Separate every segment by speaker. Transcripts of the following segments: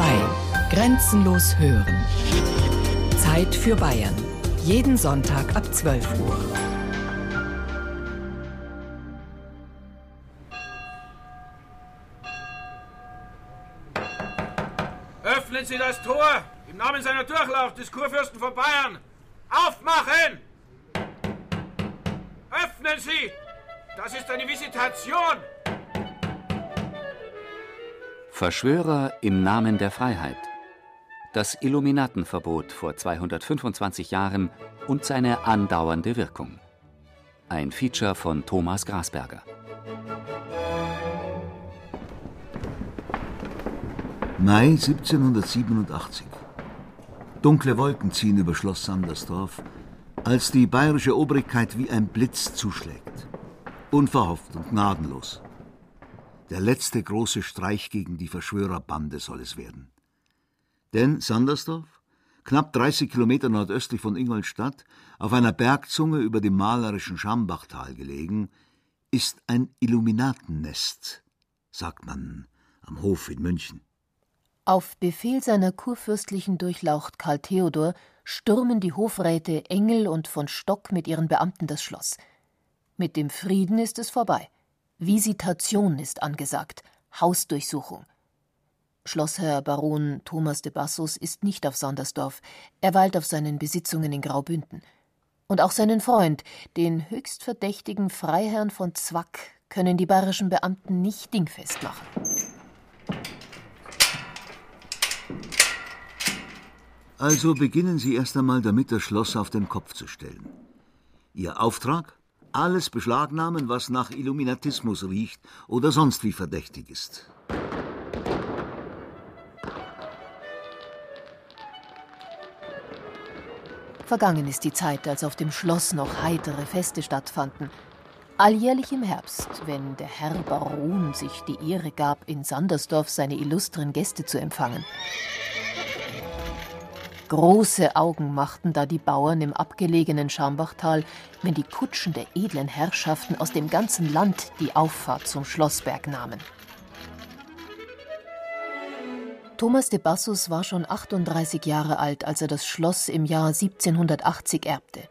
Speaker 1: 2. Grenzenlos hören. Zeit für Bayern. Jeden Sonntag ab 12 Uhr.
Speaker 2: Öffnen Sie das Tor! Im Namen seiner Durchlauf des Kurfürsten von Bayern! Aufmachen! Öffnen Sie! Das ist eine Visitation!
Speaker 3: Verschwörer im Namen der Freiheit. Das Illuminatenverbot vor 225 Jahren und seine andauernde Wirkung. Ein Feature von Thomas Grasberger.
Speaker 4: Mai 1787. Dunkle Wolken ziehen über Schloss Sandersdorf, als die bayerische Obrigkeit wie ein Blitz zuschlägt. Unverhofft und gnadenlos. Der letzte große Streich gegen die Verschwörerbande soll es werden. Denn Sandersdorf, knapp 30 Kilometer nordöstlich von Ingolstadt, auf einer Bergzunge über dem malerischen Schambachtal gelegen, ist ein Illuminatennest, sagt man am Hof in München.
Speaker 5: Auf Befehl seiner kurfürstlichen Durchlaucht Karl Theodor stürmen die Hofräte Engel und von Stock mit ihren Beamten das Schloss. Mit dem Frieden ist es vorbei. Visitation ist angesagt, Hausdurchsuchung. Schlossherr Baron Thomas de Bassus ist nicht auf Sandersdorf, er weilt auf seinen Besitzungen in Graubünden. Und auch seinen Freund, den höchst verdächtigen Freiherrn von Zwack, können die bayerischen Beamten nicht dingfest machen.
Speaker 4: Also beginnen Sie erst einmal damit, das Schloss auf den Kopf zu stellen. Ihr Auftrag? Alles beschlagnahmen, was nach Illuminatismus riecht oder sonst wie verdächtig ist.
Speaker 5: Vergangen ist die Zeit, als auf dem Schloss noch heitere Feste stattfanden. Alljährlich im Herbst, wenn der Herr Baron sich die Ehre gab, in Sandersdorf seine illustren Gäste zu empfangen. Große Augen machten da die Bauern im abgelegenen Schambachtal, wenn die Kutschen der edlen Herrschaften aus dem ganzen Land die Auffahrt zum Schlossberg nahmen. Thomas de Bassus war schon 38 Jahre alt, als er das Schloss im Jahr 1780 erbte.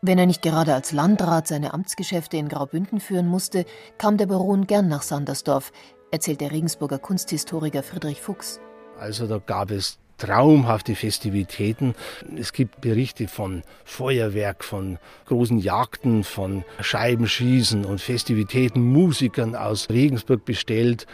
Speaker 5: Wenn er nicht gerade als Landrat seine Amtsgeschäfte in Graubünden führen musste, kam der Baron gern nach Sandersdorf, erzählt der Regensburger Kunsthistoriker Friedrich Fuchs.
Speaker 6: Also da gab es traumhafte Festivitäten. Es gibt Berichte von Feuerwerk, von großen Jagden, von Scheibenschießen und Festivitäten, Musikern aus Regensburg bestellt.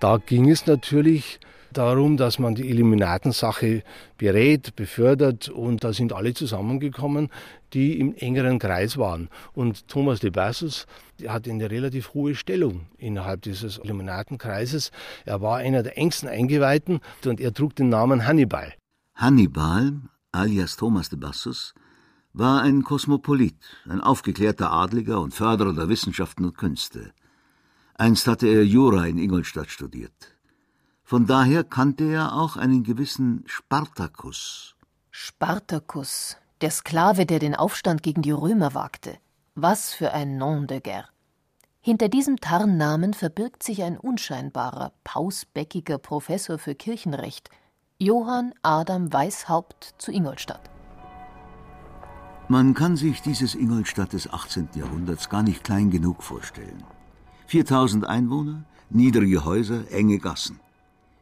Speaker 6: Da ging es natürlich darum, dass man die Illuminatensache berät, befördert und da sind alle zusammengekommen, die im engeren Kreis waren. Und Thomas de Bassus hat eine relativ hohe Stellung innerhalb dieses Illuminatenkreises. Er war einer der engsten Eingeweihten und er trug den Namen Hannibal.
Speaker 4: Hannibal, alias Thomas de Bassus, war ein Kosmopolit, ein aufgeklärter Adliger und Förderer der Wissenschaften und Künste. Einst hatte er Jura in Ingolstadt studiert. Von daher kannte er auch einen gewissen Spartacus.
Speaker 5: Spartacus, der Sklave, der den Aufstand gegen die Römer wagte. Was für ein Nom de guerre. Hinter diesem Tarnnamen verbirgt sich ein unscheinbarer, pausbäckiger Professor für Kirchenrecht, Johann Adam Weishaupt zu Ingolstadt.
Speaker 4: Man kann sich dieses Ingolstadt des 18. Jahrhunderts gar nicht klein genug vorstellen. 4000 Einwohner, niedrige Häuser, enge Gassen.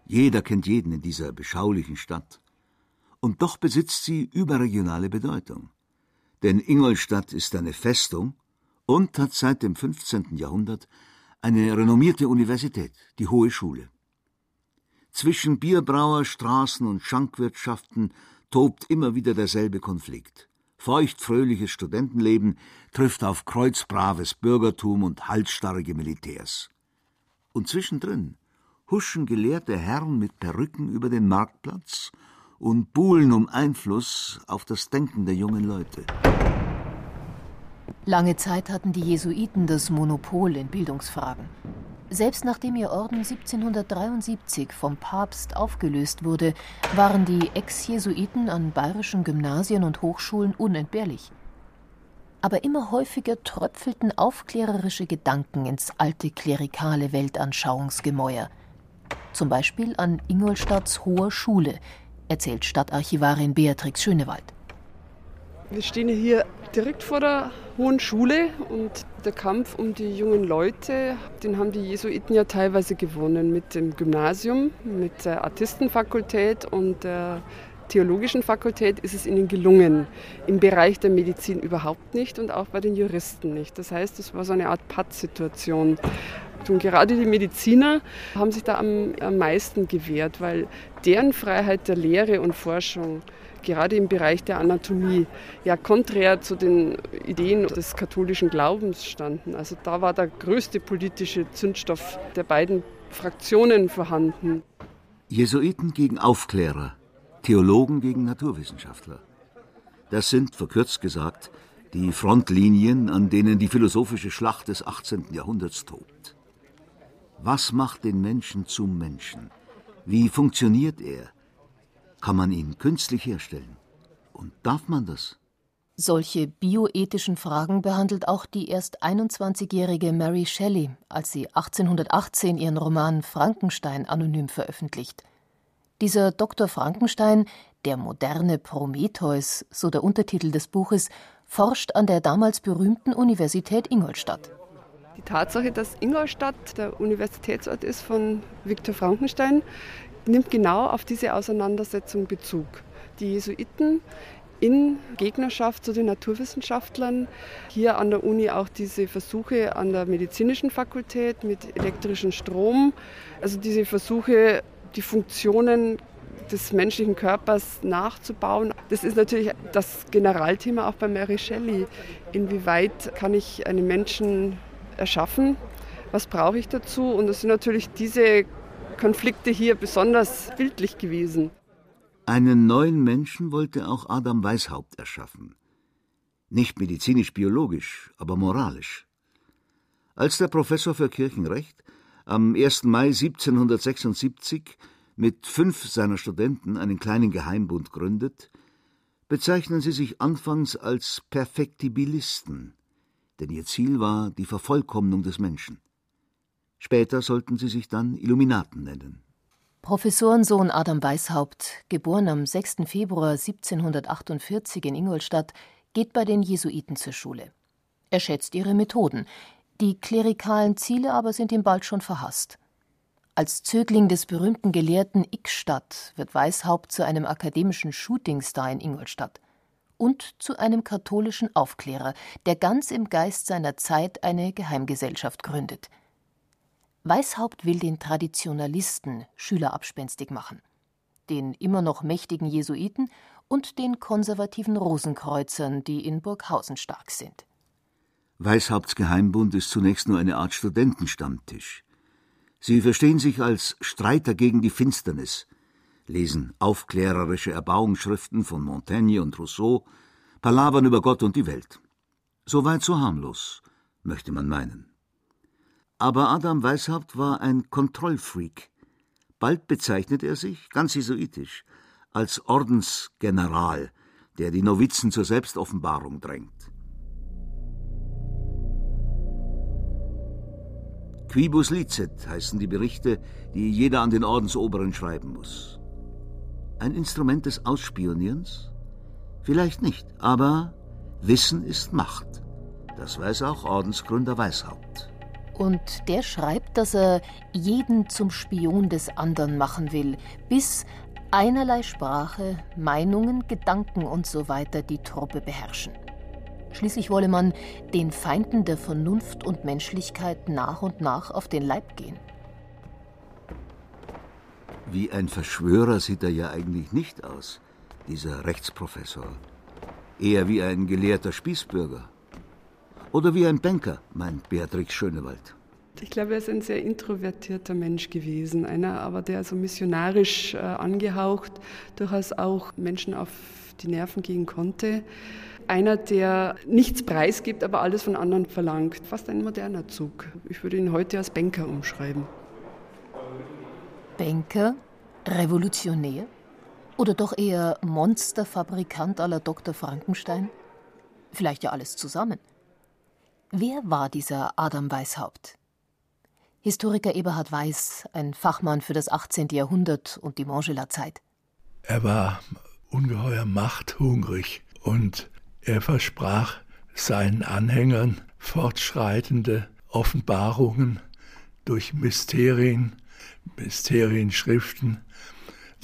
Speaker 4: Jeder kennt jeden in dieser beschaulichen Stadt. Und doch besitzt sie überregionale Bedeutung. Denn Ingolstadt ist eine Festung und hat seit dem 15. Jahrhundert eine renommierte Universität, die Hohe Schule. Zwischen Bierbrauer, Straßen und Schankwirtschaften tobt immer wieder derselbe Konflikt. Feuchtfröhliches Studentenleben trifft auf kreuzbraves Bürgertum und halsstarrige Militärs. Und zwischendrin huschen gelehrte Herren mit Perücken über den Marktplatz und buhlen um Einfluss auf das Denken der jungen Leute.
Speaker 5: Lange Zeit hatten die Jesuiten das Monopol in Bildungsfragen. Selbst nachdem ihr Orden 1773 vom Papst aufgelöst wurde, waren die Ex-Jesuiten an bayerischen Gymnasien und Hochschulen unentbehrlich. Aber immer häufiger tröpfelten aufklärerische Gedanken ins alte klerikale Weltanschauungsgemäuer – zum Beispiel an Ingolstadts Hoher Schule, erzählt Stadtarchivarin Beatrix Schönewald.
Speaker 7: Wir stehen hier direkt vor der Hohen Schule und der Kampf um die jungen Leute, den haben die Jesuiten ja teilweise gewonnen mit dem Gymnasium, mit der Artistenfakultät und der Theologischen Fakultät ist es ihnen gelungen, im Bereich der Medizin überhaupt nicht und auch bei den Juristen nicht. Das heißt, es war so eine Art Pattsituation. Und gerade die Mediziner haben sich da am, am meisten gewehrt, weil deren Freiheit der Lehre und Forschung gerade im Bereich der Anatomie ja konträr zu den Ideen des katholischen Glaubens standen. Also da war der größte politische Zündstoff der beiden Fraktionen vorhanden.
Speaker 4: Jesuiten gegen Aufklärer, Theologen gegen Naturwissenschaftler. Das sind, verkürzt gesagt, die Frontlinien, an denen die philosophische Schlacht des 18. Jahrhunderts tobt. Was macht den Menschen zum Menschen? Wie funktioniert er? Kann man ihn künstlich herstellen? Und darf man das?
Speaker 5: Solche bioethischen Fragen behandelt auch die erst 21-jährige Mary Shelley, als sie 1818 ihren Roman Frankenstein anonym veröffentlicht. Dieser Dr. Frankenstein, der moderne Prometheus, so der Untertitel des Buches, forscht an der damals berühmten Universität Ingolstadt.
Speaker 7: Die Tatsache, dass Ingolstadt der Universitätsort ist von Viktor Frankenstein, nimmt genau auf diese Auseinandersetzung Bezug. Die Jesuiten in Gegnerschaft zu den Naturwissenschaftlern. Hier an der Uni auch diese Versuche an der medizinischen Fakultät mit elektrischem Strom. Also diese Versuche, die Funktionen des menschlichen Körpers nachzubauen. Das ist natürlich das Generalthema auch bei Mary Shelley. Inwieweit kann ich einen Menschen erschaffen? Was brauche ich dazu? Und das sind natürlich diese Konflikte hier besonders bildlich gewesen.
Speaker 4: Einen neuen Menschen wollte auch Adam Weishaupt erschaffen. Nicht medizinisch-biologisch, aber moralisch. Als der Professor für Kirchenrecht am 1. Mai 1776 mit fünf seiner Studenten einen kleinen Geheimbund gründet, bezeichnen sie sich anfangs als Perfektibilisten, denn ihr Ziel war die Vervollkommnung des Menschen. Später sollten sie sich dann Illuminaten nennen.
Speaker 5: Professorensohn Adam Weishaupt, geboren am 6. Februar 1748 in Ingolstadt, geht bei den Jesuiten zur Schule. Er schätzt ihre Methoden, die klerikalen Ziele aber sind ihm bald schon verhasst. Als Zögling des berühmten Gelehrten Ickstadt wird Weishaupt zu einem akademischen Shootingstar in Ingolstadt und zu einem katholischen Aufklärer, der ganz im Geist seiner Zeit eine Geheimgesellschaft gründet. Weishaupt will den Traditionalisten Schüler abspenstig machen, den immer noch mächtigen Jesuiten und den konservativen Rosenkreuzern, die in Burghausen stark sind.
Speaker 4: Weishaupts Geheimbund ist zunächst nur eine Art Studentenstammtisch. Sie verstehen sich als Streiter gegen die Finsternis, lesen aufklärerische Erbauungsschriften von Montaigne und Rousseau, palavern über Gott und die Welt. Soweit so harmlos, möchte man meinen. Aber Adam Weishaupt war ein Kontrollfreak. Bald bezeichnet er sich, ganz jesuitisch, als Ordensgeneral, der die Novizen zur Selbstoffenbarung drängt. Quibus licet heißen die Berichte, die jeder an den Ordensoberen schreiben muss. Ein Instrument des Ausspionierens? Vielleicht nicht, aber Wissen ist Macht. Das weiß auch Ordensgründer Weishaupt.
Speaker 5: Und der schreibt, dass er jeden zum Spion des anderen machen will, bis einerlei Sprache, Meinungen, Gedanken usw. So die Truppe beherrschen. Schließlich wolle man den Feinden der Vernunft und Menschlichkeit nach und nach auf den Leib gehen.
Speaker 4: Wie ein Verschwörer sieht er ja eigentlich nicht aus, dieser Rechtsprofessor. Eher wie ein gelehrter Spießbürger. Oder wie ein Banker, meint Beatrix Schönewald.
Speaker 7: Ich glaube, er ist ein sehr introvertierter Mensch gewesen, einer aber, der so missionarisch äh, angehaucht durchaus auch Menschen auf die Nerven gehen konnte einer, der nichts preisgibt, aber alles von anderen verlangt. Fast ein moderner Zug. Ich würde ihn heute als Banker umschreiben.
Speaker 5: Banker? Revolutionär? Oder doch eher Monsterfabrikant aller Dr. Frankenstein? Vielleicht ja alles zusammen. Wer war dieser Adam Weishaupt? Historiker Eberhard Weiß, ein Fachmann für das 18. Jahrhundert und die Montgelat-Zeit.
Speaker 8: Er war ungeheuer machthungrig und er versprach seinen Anhängern fortschreitende Offenbarungen durch Mysterien, Mysterienschriften.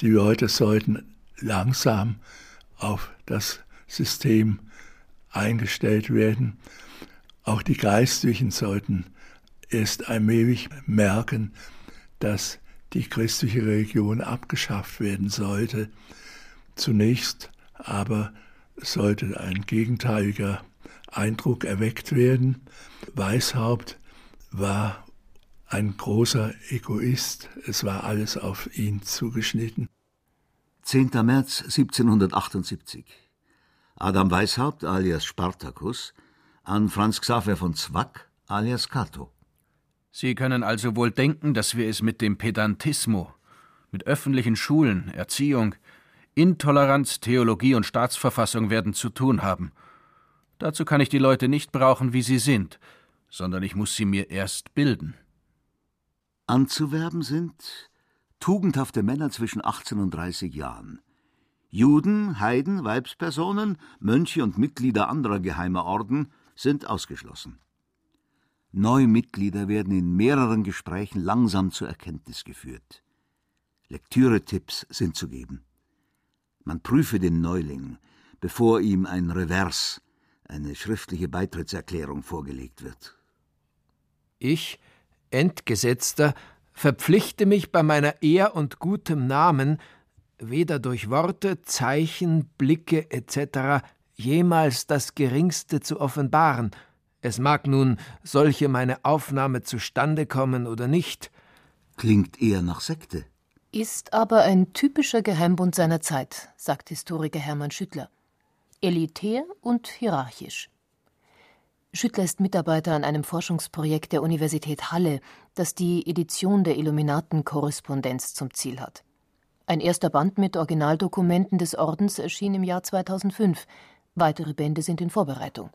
Speaker 8: Die Leute sollten langsam auf das System eingestellt werden. Auch die Geistlichen sollten erst allmählich merken, dass die christliche Religion abgeschafft werden sollte. Zunächst aber sollte ein gegenteiliger Eindruck erweckt werden. Weishaupt war ein großer Egoist, es war alles auf ihn zugeschnitten.
Speaker 4: 10. März 1778. Adam Weishaupt alias Spartacus an Franz Xaver von Zwack alias Cato.
Speaker 2: Sie können also wohl denken, dass wir es mit dem Pedantismo, mit öffentlichen Schulen, Erziehung, Intoleranz, Theologie und Staatsverfassung werden zu tun haben. Dazu kann ich die Leute nicht brauchen, wie sie sind, sondern ich muss sie mir erst bilden.
Speaker 4: Anzuwerben sind tugendhafte Männer zwischen 18 und 30 Jahren. Juden, Heiden, Weibspersonen, Mönche und Mitglieder anderer geheimer Orden sind ausgeschlossen. Neue Mitglieder werden in mehreren Gesprächen langsam zur Erkenntnis geführt. Lektüretipps sind zu geben. Man prüfe den Neuling, bevor ihm ein Revers, eine schriftliche Beitrittserklärung vorgelegt wird.
Speaker 9: Ich, Entgesetzter, verpflichte mich bei meiner Ehr und gutem Namen, weder durch Worte, Zeichen, Blicke etc. jemals das Geringste zu offenbaren, es mag nun solche meine Aufnahme zustande kommen oder nicht.
Speaker 4: Klingt eher nach Sekte.
Speaker 5: Ist aber ein typischer Geheimbund seiner Zeit, sagt Historiker Hermann Schüttler. Elitär und hierarchisch. Schüttler ist Mitarbeiter an einem Forschungsprojekt der Universität Halle, das die Edition der Illuminaten-Korrespondenz zum Ziel hat. Ein erster Band mit Originaldokumenten des Ordens erschien im Jahr 2005. Weitere Bände sind in Vorbereitung.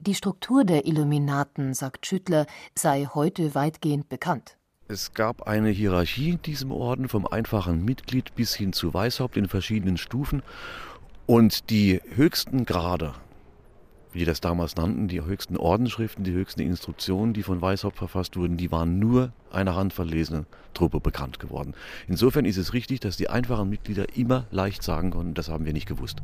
Speaker 5: Die Struktur der Illuminaten, sagt Schüttler, sei heute weitgehend bekannt.
Speaker 10: Es gab eine Hierarchie in diesem Orden, vom einfachen Mitglied bis hin zu Weißhaupt in verschiedenen Stufen. Und die höchsten Grade, wie die das damals nannten, die höchsten Ordensschriften, die höchsten Instruktionen, die von Weißhaupt verfasst wurden, die waren nur einer handverlesenen Truppe bekannt geworden. Insofern ist es richtig, dass die einfachen Mitglieder immer leicht sagen konnten, das haben wir nicht gewusst.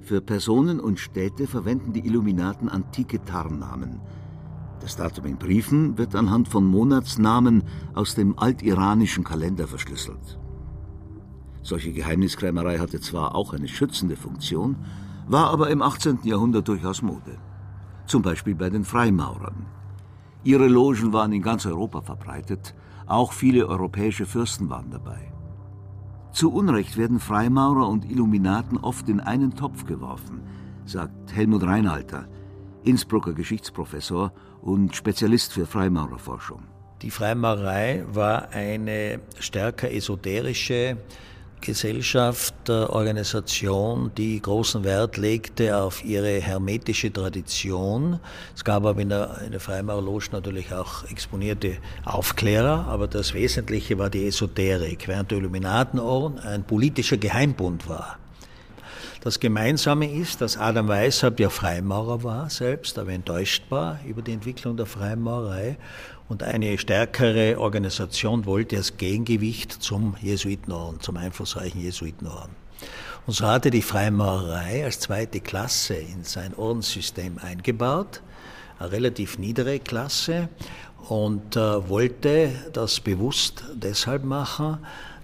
Speaker 4: Für Personen und Städte verwenden die Illuminaten antike Tarnnamen. Das Datum in Briefen wird anhand von Monatsnamen aus dem altiranischen Kalender verschlüsselt. Solche Geheimniskrämerei hatte zwar auch eine schützende Funktion, war aber im 18. Jahrhundert durchaus Mode. Zum Beispiel bei den Freimaurern. Ihre Logen waren in ganz Europa verbreitet, auch viele europäische Fürsten waren dabei. Zu Unrecht werden Freimaurer und Illuminaten oft in einen Topf geworfen, sagt Helmut Reinhalter, Innsbrucker Geschichtsprofessor und Spezialist für Freimaurerforschung.
Speaker 11: Die Freimaurerei war eine stärker esoterische Gesellschaft, äh, Organisation, die großen Wert legte auf ihre hermetische Tradition. Es gab aber in der, in der Freimaurerloge natürlich auch exponierte Aufklärer, aber das Wesentliche war die Esoterik, während der Illuminatenorden ein politischer Geheimbund war. Das Gemeinsame ist, dass Adam Weishaupt ja Freimaurer war selbst, aber enttäuscht war über die Entwicklung der Freimaurerei und eine stärkere Organisation wollte als Gegengewicht zum Jesuitenorden, zum einflussreichen Jesuitenorden. Und so hatte die Freimaurerei als zweite Klasse in sein Ordenssystem eingebaut, eine relativ niedere Klasse, und äh, wollte das bewusst deshalb machen,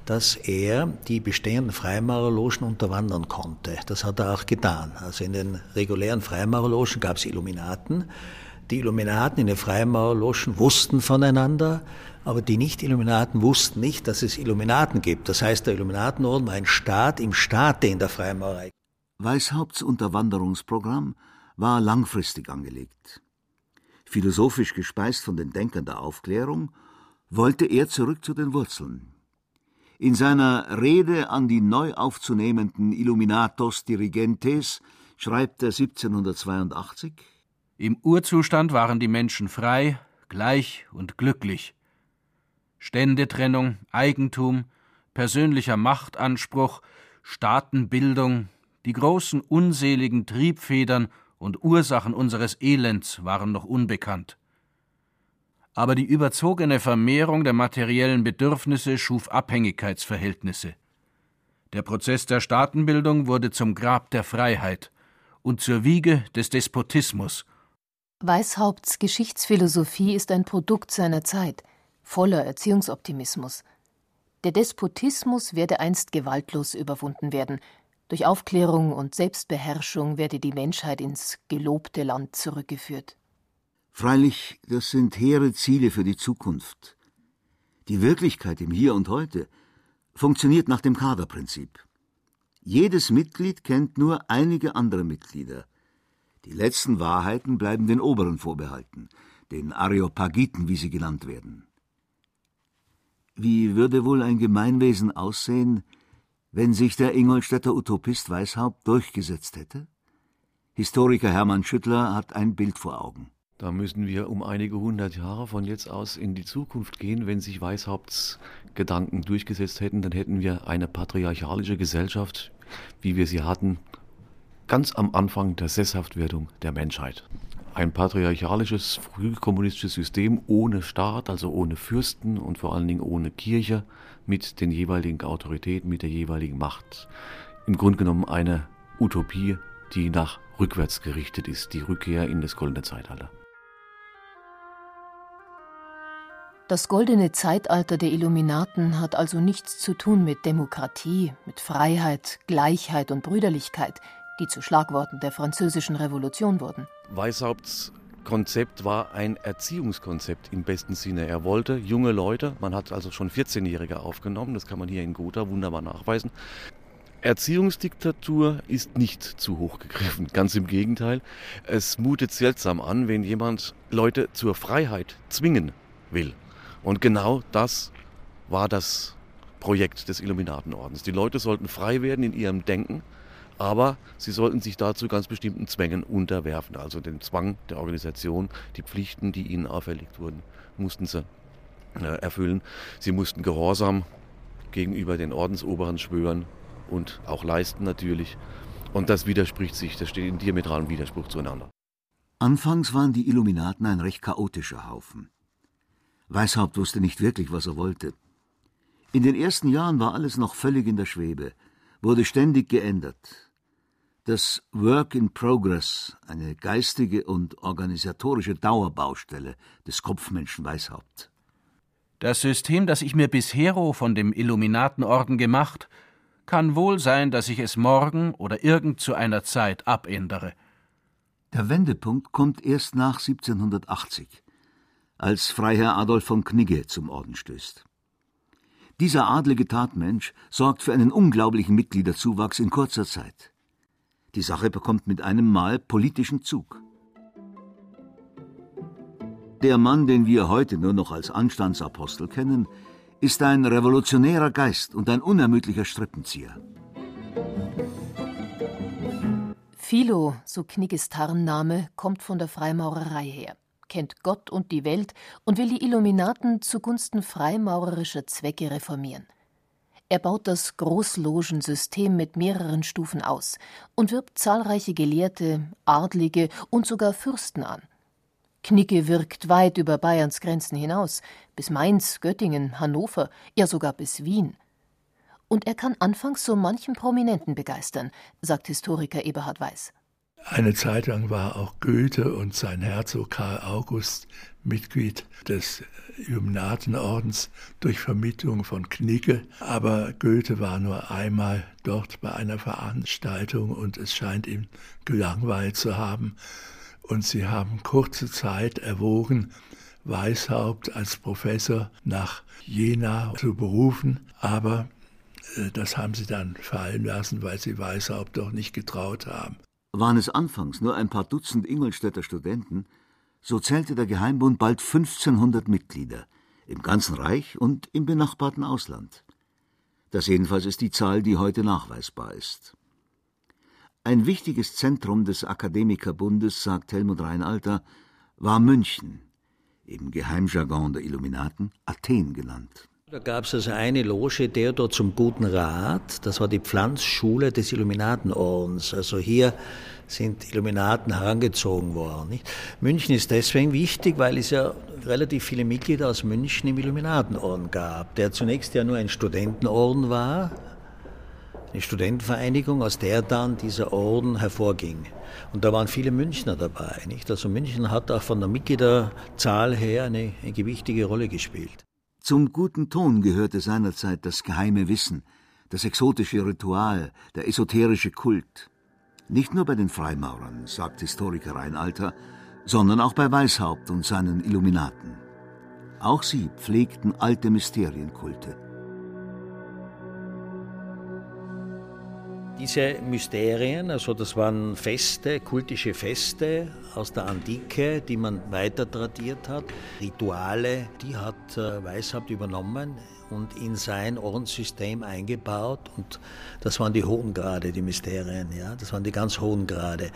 Speaker 11: dass er die bestehenden Freimaurerlogen unterwandern konnte. Das hat er auch getan. Also in den regulären Freimaurerlogen gab es Illuminaten. Die Illuminaten in den Freimaurerlogen wussten voneinander, aber die Nicht-Illuminaten wussten nicht, dass es Illuminaten gibt. Das heißt, der Illuminatenorden war ein Staat im Staate in der Freimaurerei.
Speaker 4: Weishaupts Unterwanderungsprogramm war langfristig angelegt. Philosophisch gespeist von den Denkern der Aufklärung, wollte er zurück zu den Wurzeln, in seiner Rede an die neu aufzunehmenden Illuminatos Dirigentes schreibt er 1782
Speaker 2: Im Urzustand waren die Menschen frei, gleich und glücklich. Ständetrennung, Eigentum, persönlicher Machtanspruch, Staatenbildung, die großen unseligen Triebfedern und Ursachen unseres Elends waren noch unbekannt. Aber die überzogene Vermehrung der materiellen Bedürfnisse schuf Abhängigkeitsverhältnisse. Der Prozess der Staatenbildung wurde zum Grab der Freiheit und zur Wiege des Despotismus.
Speaker 5: Weishaupts Geschichtsphilosophie ist ein Produkt seiner Zeit, voller Erziehungsoptimismus. Der Despotismus werde einst gewaltlos überwunden werden, durch Aufklärung und Selbstbeherrschung werde die Menschheit ins gelobte Land zurückgeführt.
Speaker 4: Freilich, das sind hehre Ziele für die Zukunft. Die Wirklichkeit im Hier und Heute funktioniert nach dem Kaderprinzip. Jedes Mitglied kennt nur einige andere Mitglieder. Die letzten Wahrheiten bleiben den Oberen vorbehalten, den Areopagiten, wie sie genannt werden. Wie würde wohl ein Gemeinwesen aussehen, wenn sich der Ingolstädter Utopist Weishaupt durchgesetzt hätte? Historiker Hermann Schüttler hat ein Bild vor Augen.
Speaker 10: Da müssen wir um einige hundert Jahre von jetzt aus in die Zukunft gehen. Wenn sich Weishaupts Gedanken durchgesetzt hätten, dann hätten wir eine patriarchalische Gesellschaft, wie wir sie hatten, ganz am Anfang der Sesshaftwerdung der Menschheit. Ein patriarchalisches, frühkommunistisches System ohne Staat, also ohne Fürsten und vor allen Dingen ohne Kirche, mit den jeweiligen Autoritäten, mit der jeweiligen Macht. Im Grunde genommen eine Utopie, die nach rückwärts gerichtet ist, die Rückkehr in das goldene Zeitalter.
Speaker 5: Das goldene Zeitalter der Illuminaten hat also nichts zu tun mit Demokratie, mit Freiheit, Gleichheit und Brüderlichkeit, die zu Schlagworten der französischen Revolution wurden.
Speaker 10: Weishaupts Konzept war ein Erziehungskonzept im besten Sinne. Er wollte junge Leute, man hat also schon 14-Jährige aufgenommen, das kann man hier in Gotha wunderbar nachweisen. Erziehungsdiktatur ist nicht zu hoch gegriffen, ganz im Gegenteil. Es mutet seltsam an, wenn jemand Leute zur Freiheit zwingen will. Und genau das war das Projekt des Illuminatenordens. Die Leute sollten frei werden in ihrem Denken, aber sie sollten sich dazu ganz bestimmten Zwängen unterwerfen. Also den Zwang der Organisation, die Pflichten, die ihnen auferlegt wurden, mussten sie äh, erfüllen. Sie mussten Gehorsam gegenüber den Ordensoberen schwören und auch leisten natürlich. Und das widerspricht sich, das steht in diametralem Widerspruch zueinander.
Speaker 4: Anfangs waren die Illuminaten ein recht chaotischer Haufen. Weishaupt wusste nicht wirklich, was er wollte. In den ersten Jahren war alles noch völlig in der Schwebe, wurde ständig geändert. Das Work in Progress, eine geistige und organisatorische Dauerbaustelle des Kopfmenschen Weishaupt.
Speaker 2: Das System, das ich mir bishero von dem Illuminatenorden gemacht, kann wohl sein, dass ich es morgen oder irgend zu einer Zeit abändere.
Speaker 4: Der Wendepunkt kommt erst nach 1780 als Freiherr Adolf von Knigge zum Orden stößt. Dieser adlige Tatmensch sorgt für einen unglaublichen Mitgliederzuwachs in kurzer Zeit. Die Sache bekommt mit einem Mal politischen Zug. Der Mann, den wir heute nur noch als Anstandsapostel kennen, ist ein revolutionärer Geist und ein unermüdlicher Strippenzieher.
Speaker 5: Philo, so Knigges Tarnname, kommt von der Freimaurerei her kennt Gott und die Welt und will die Illuminaten zugunsten freimaurerischer Zwecke reformieren. Er baut das Großlogensystem mit mehreren Stufen aus und wirbt zahlreiche Gelehrte, Adlige und sogar Fürsten an. Knicke wirkt weit über Bayerns Grenzen hinaus, bis Mainz, Göttingen, Hannover, ja sogar bis Wien. Und er kann anfangs so manchen Prominenten begeistern, sagt Historiker Eberhard Weiß.
Speaker 8: Eine Zeit lang war auch Goethe und sein Herzog Karl August Mitglied des Illuminatenordens durch Vermittlung von Knicke, aber Goethe war nur einmal dort bei einer Veranstaltung und es scheint ihm gelangweilt zu haben. Und sie haben kurze Zeit erwogen, Weishaupt als Professor nach Jena zu berufen, aber äh, das haben sie dann fallen lassen, weil sie Weishaupt doch nicht getraut haben.
Speaker 4: Waren es anfangs nur ein paar Dutzend Ingolstädter Studenten, so zählte der Geheimbund bald 1500 Mitglieder im ganzen Reich und im benachbarten Ausland. Das jedenfalls ist die Zahl, die heute nachweisbar ist. Ein wichtiges Zentrum des Akademikerbundes, sagt Helmut Reinalter, war München, im Geheimjargon der Illuminaten Athen genannt.
Speaker 11: Da gab es also eine Loge, Theodor zum Guten Rat, das war die Pflanzschule des Illuminatenordens. Also hier sind Illuminaten herangezogen worden. Nicht? München ist deswegen wichtig, weil es ja relativ viele Mitglieder aus München im Illuminatenorden gab, der zunächst ja nur ein Studentenorden war, eine Studentenvereinigung, aus der dann dieser Orden hervorging. Und da waren viele Münchner dabei. Nicht? Also München hat auch von der Mitgliederzahl her eine, eine gewichtige Rolle gespielt.
Speaker 4: Zum guten Ton gehörte seinerzeit das geheime Wissen, das exotische Ritual, der esoterische Kult. Nicht nur bei den Freimaurern, sagt Historiker Reinalter, sondern auch bei Weishaupt und seinen Illuminaten. Auch sie pflegten alte Mysterienkulte.
Speaker 11: Diese Mysterien, also das waren Feste, kultische Feste aus der Antike, die man weiter tradiert hat. Rituale, die hat äh, Weishaupt übernommen und in sein Ordenssystem eingebaut. Und das waren die hohen Grade, die Mysterien, ja, das waren die ganz hohen Grade.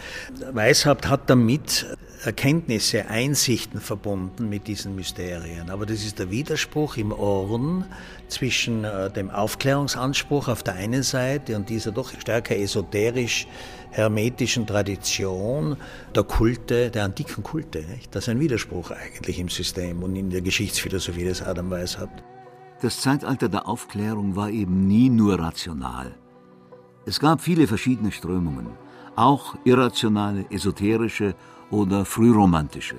Speaker 11: Weishaupt hat damit Erkenntnisse, Einsichten verbunden mit diesen Mysterien. Aber das ist der Widerspruch im Orden zwischen äh, dem Aufklärungsanspruch auf der einen Seite und dieser doch stärker esoterisch hermetischen Tradition der Kulte, der antiken Kulte. Nicht? Das ist ein Widerspruch eigentlich im System und in der Geschichtsphilosophie des Adam Weishaupt.
Speaker 4: Das Zeitalter der Aufklärung war eben nie nur rational. Es gab viele verschiedene Strömungen, auch irrationale, esoterische oder frühromantische.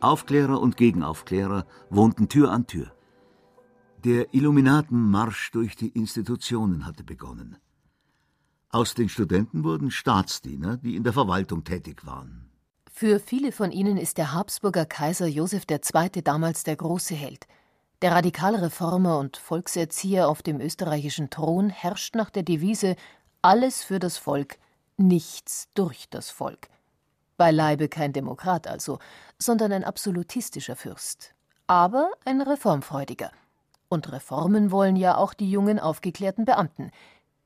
Speaker 4: Aufklärer und Gegenaufklärer wohnten Tür an Tür. Der Illuminatenmarsch durch die Institutionen hatte begonnen. Aus den Studenten wurden Staatsdiener, die in der Verwaltung tätig waren.
Speaker 5: Für viele von ihnen ist der Habsburger Kaiser Joseph II. damals der große Held. Der Radikalreformer und Volkserzieher auf dem österreichischen Thron herrscht nach der Devise Alles für das Volk, nichts durch das Volk. Beileibe kein Demokrat also, sondern ein absolutistischer Fürst. Aber ein reformfreudiger. Und Reformen wollen ja auch die jungen aufgeklärten Beamten.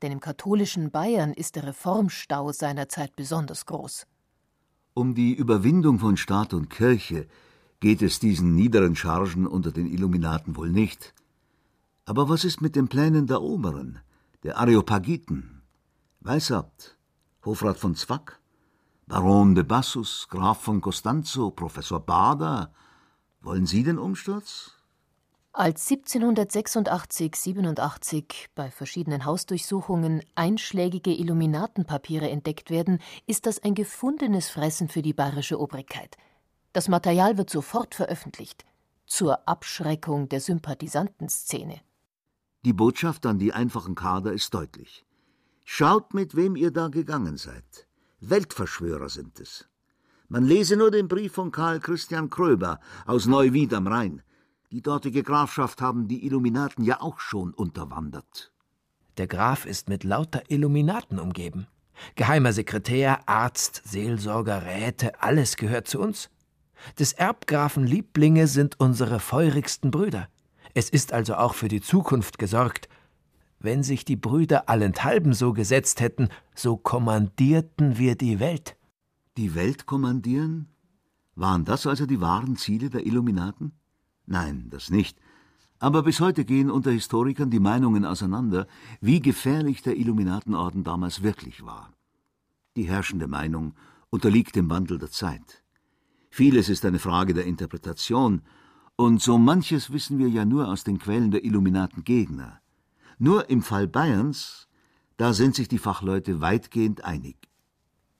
Speaker 5: Denn im katholischen Bayern ist der Reformstau seinerzeit besonders groß.
Speaker 4: Um die Überwindung von Staat und Kirche geht es diesen niederen Chargen unter den Illuminaten wohl nicht. Aber was ist mit den Plänen der Oberen, der Areopagiten? Weishaupt, Hofrat von Zwack, Baron de Bassus, Graf von Costanzo, Professor Bader, wollen Sie den Umsturz?
Speaker 5: Als 1786, 87 bei verschiedenen Hausdurchsuchungen einschlägige Illuminatenpapiere entdeckt werden, ist das ein gefundenes Fressen für die bayerische Obrigkeit – das Material wird sofort veröffentlicht, zur Abschreckung der Sympathisantenszene.
Speaker 4: Die Botschaft an die einfachen Kader ist deutlich. Schaut, mit wem ihr da gegangen seid. Weltverschwörer sind es. Man lese nur den Brief von Karl Christian Kröber aus Neuwied am Rhein. Die dortige Grafschaft haben die Illuminaten ja auch schon unterwandert.
Speaker 9: Der Graf ist mit lauter Illuminaten umgeben. Geheimer Sekretär, Arzt, Seelsorger, Räte, alles gehört zu uns. Des Erbgrafen Lieblinge sind unsere feurigsten Brüder. Es ist also auch für die Zukunft gesorgt. Wenn sich die Brüder allenthalben so gesetzt hätten, so kommandierten wir die Welt.
Speaker 4: Die Welt kommandieren? Waren das also die wahren Ziele der Illuminaten? Nein, das nicht. Aber bis heute gehen unter Historikern die Meinungen auseinander, wie gefährlich der Illuminatenorden damals wirklich war. Die herrschende Meinung unterliegt dem Wandel der Zeit. Vieles ist eine Frage der Interpretation, und so manches wissen wir ja nur aus den Quellen der Illuminaten-Gegner. Nur im Fall Bayerns, da sind sich die Fachleute weitgehend einig.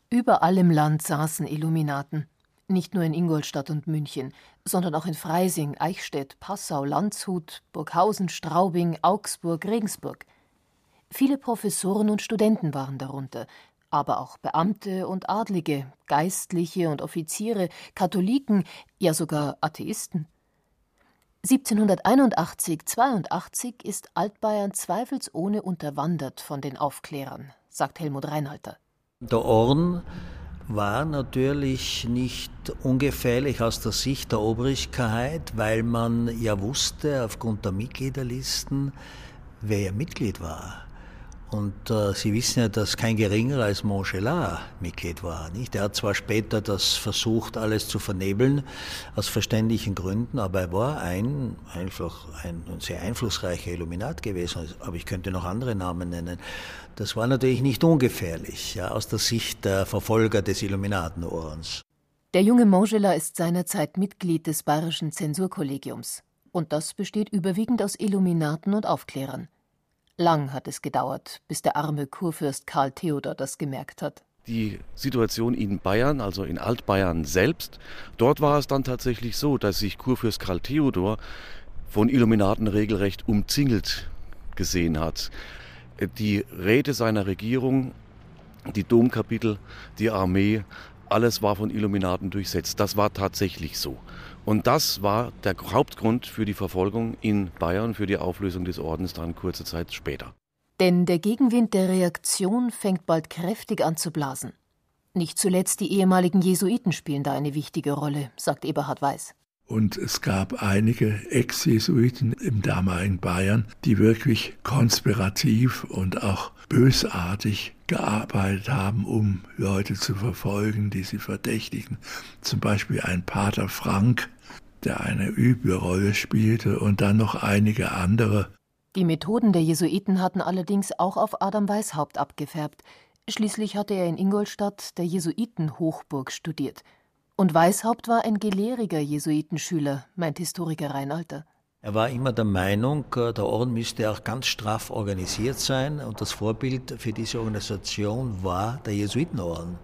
Speaker 5: Überall im Land saßen Illuminaten. Nicht nur in Ingolstadt und München, sondern auch in Freising, Eichstätt, Passau, Landshut, Burghausen, Straubing, Augsburg, Regensburg. Viele Professoren und Studenten waren darunter, aber auch Beamte und Adlige, Geistliche und Offiziere, Katholiken, ja sogar Atheisten. 1781, 82 ist Altbayern zweifelsohne unterwandert von den Aufklärern, sagt Helmut Reinhalter.
Speaker 11: Der Orden war natürlich nicht ungefährlich aus der Sicht der Obrigkeit, weil man ja wusste aufgrund der Mitgliederlisten, wer Mitglied war. Und äh, Sie wissen ja, dass kein geringerer als Montgelat Mitglied war. Nicht? Er hat zwar später das versucht, alles zu vernebeln, aus verständlichen Gründen, aber er war ein, einfach ein, ein sehr einflussreicher Illuminat gewesen. Aber ich könnte noch andere Namen nennen. Das war natürlich nicht ungefährlich, ja, aus der Sicht der Verfolger des Illuminatenordens.
Speaker 5: Der junge Montgelat ist seinerzeit Mitglied des Bayerischen Zensurkollegiums. Und das besteht überwiegend aus Illuminaten und Aufklärern. Lang hat es gedauert, bis der arme Kurfürst Karl Theodor das gemerkt hat.
Speaker 10: Die Situation in Bayern, also in Altbayern selbst, dort war es dann tatsächlich so, dass sich Kurfürst Karl Theodor von Illuminaten regelrecht umzingelt gesehen hat. Die Räte seiner Regierung, die Domkapitel, die Armee, alles war von Illuminaten durchsetzt. Das war tatsächlich so. Und das war der Hauptgrund für die Verfolgung in Bayern, für die Auflösung des Ordens dann kurze Zeit später.
Speaker 5: Denn der Gegenwind der Reaktion fängt bald kräftig an zu blasen. Nicht zuletzt die ehemaligen Jesuiten spielen da eine wichtige Rolle, sagt Eberhard Weiß.
Speaker 8: Und es gab einige Ex-Jesuiten im damaligen Bayern, die wirklich konspirativ und auch bösartig gearbeitet haben, um Leute zu verfolgen, die sie verdächtigen. Zum Beispiel ein Pater Frank, der eine üble Rolle spielte, und dann noch einige andere.
Speaker 5: Die Methoden der Jesuiten hatten allerdings auch auf Adam Weishaupt abgefärbt. Schließlich hatte er in Ingolstadt der Jesuitenhochburg studiert. Und Weishaupt war ein gelehriger Jesuitenschüler, meint Historiker Reinalter.
Speaker 11: Er war immer der Meinung, äh, der Orden müsste auch ganz straff organisiert sein und das Vorbild für diese Organisation war der Jesuitenorden,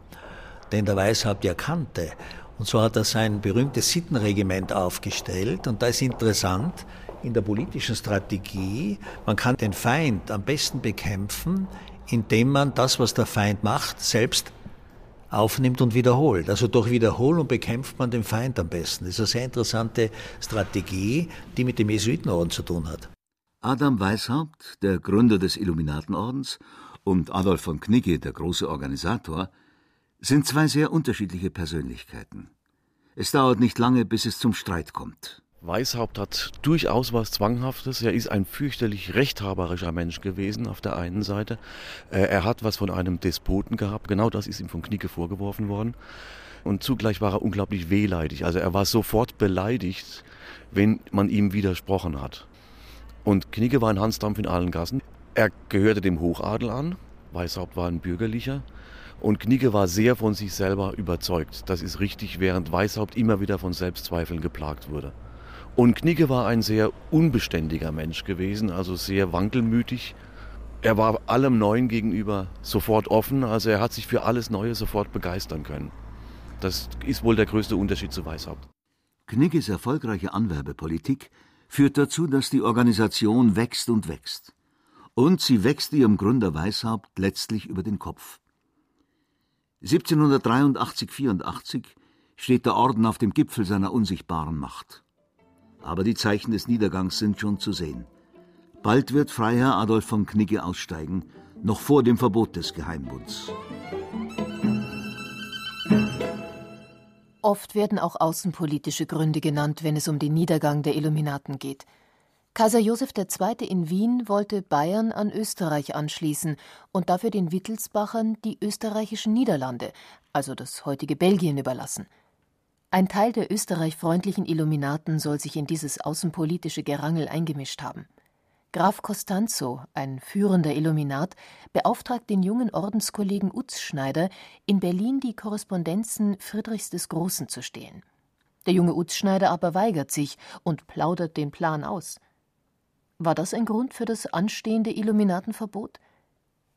Speaker 11: den der Weishaupt ja kannte. Und so hat er sein berühmtes Sittenregiment aufgestellt und da ist interessant, in der politischen Strategie, man kann den Feind am besten bekämpfen, indem man das, was der Feind macht, selbst aufnimmt und wiederholt. Also durch Wiederholung bekämpft man den Feind am besten. Das ist eine sehr interessante Strategie, die mit dem Jesuitenorden zu tun hat.
Speaker 4: Adam Weishaupt, der Gründer des Illuminatenordens, und Adolf von Knigge, der große Organisator, sind zwei sehr unterschiedliche Persönlichkeiten. Es dauert nicht lange, bis es zum Streit kommt.
Speaker 10: Weishaupt hat durchaus was Zwanghaftes. Er ist ein fürchterlich rechthaberischer Mensch gewesen auf der einen Seite. Äh, er hat was von einem Despoten gehabt. Genau das ist ihm von Knicke vorgeworfen worden. Und zugleich war er unglaublich wehleidig. Also er war sofort beleidigt, wenn man ihm widersprochen hat. Und Knicke war ein Hansdampf in allen Gassen. Er gehörte dem Hochadel an. Weishaupt war ein Bürgerlicher. Und Knicke war sehr von sich selber überzeugt. Das ist richtig, während Weishaupt immer wieder von Selbstzweifeln geplagt wurde. Und Knigge war ein sehr unbeständiger Mensch gewesen, also sehr wankelmütig. Er war allem Neuen gegenüber sofort offen, also er hat sich für alles Neue sofort begeistern können. Das ist wohl der größte Unterschied zu Weishaupt.
Speaker 4: Knigges erfolgreiche Anwerbepolitik führt dazu, dass die Organisation wächst und wächst. Und sie wächst ihrem Gründer Weishaupt letztlich über den Kopf. 1783-84 steht der Orden auf dem Gipfel seiner unsichtbaren Macht aber die Zeichen des Niedergangs sind schon zu sehen. Bald wird Freiherr Adolf von Knigge aussteigen, noch vor dem Verbot des Geheimbunds.
Speaker 5: Oft werden auch außenpolitische Gründe genannt, wenn es um den Niedergang der Illuminaten geht. Kaiser Joseph II. in Wien wollte Bayern an Österreich anschließen und dafür den Wittelsbachern die österreichischen Niederlande, also das heutige Belgien, überlassen. Ein Teil der österreichfreundlichen Illuminaten soll sich in dieses außenpolitische Gerangel eingemischt haben. Graf Costanzo, ein führender Illuminat, beauftragt den jungen Ordenskollegen Utzschneider, in Berlin die Korrespondenzen Friedrichs des Großen zu stehlen. Der junge Utzschneider aber weigert sich und plaudert den Plan aus. War das ein Grund für das anstehende Illuminatenverbot?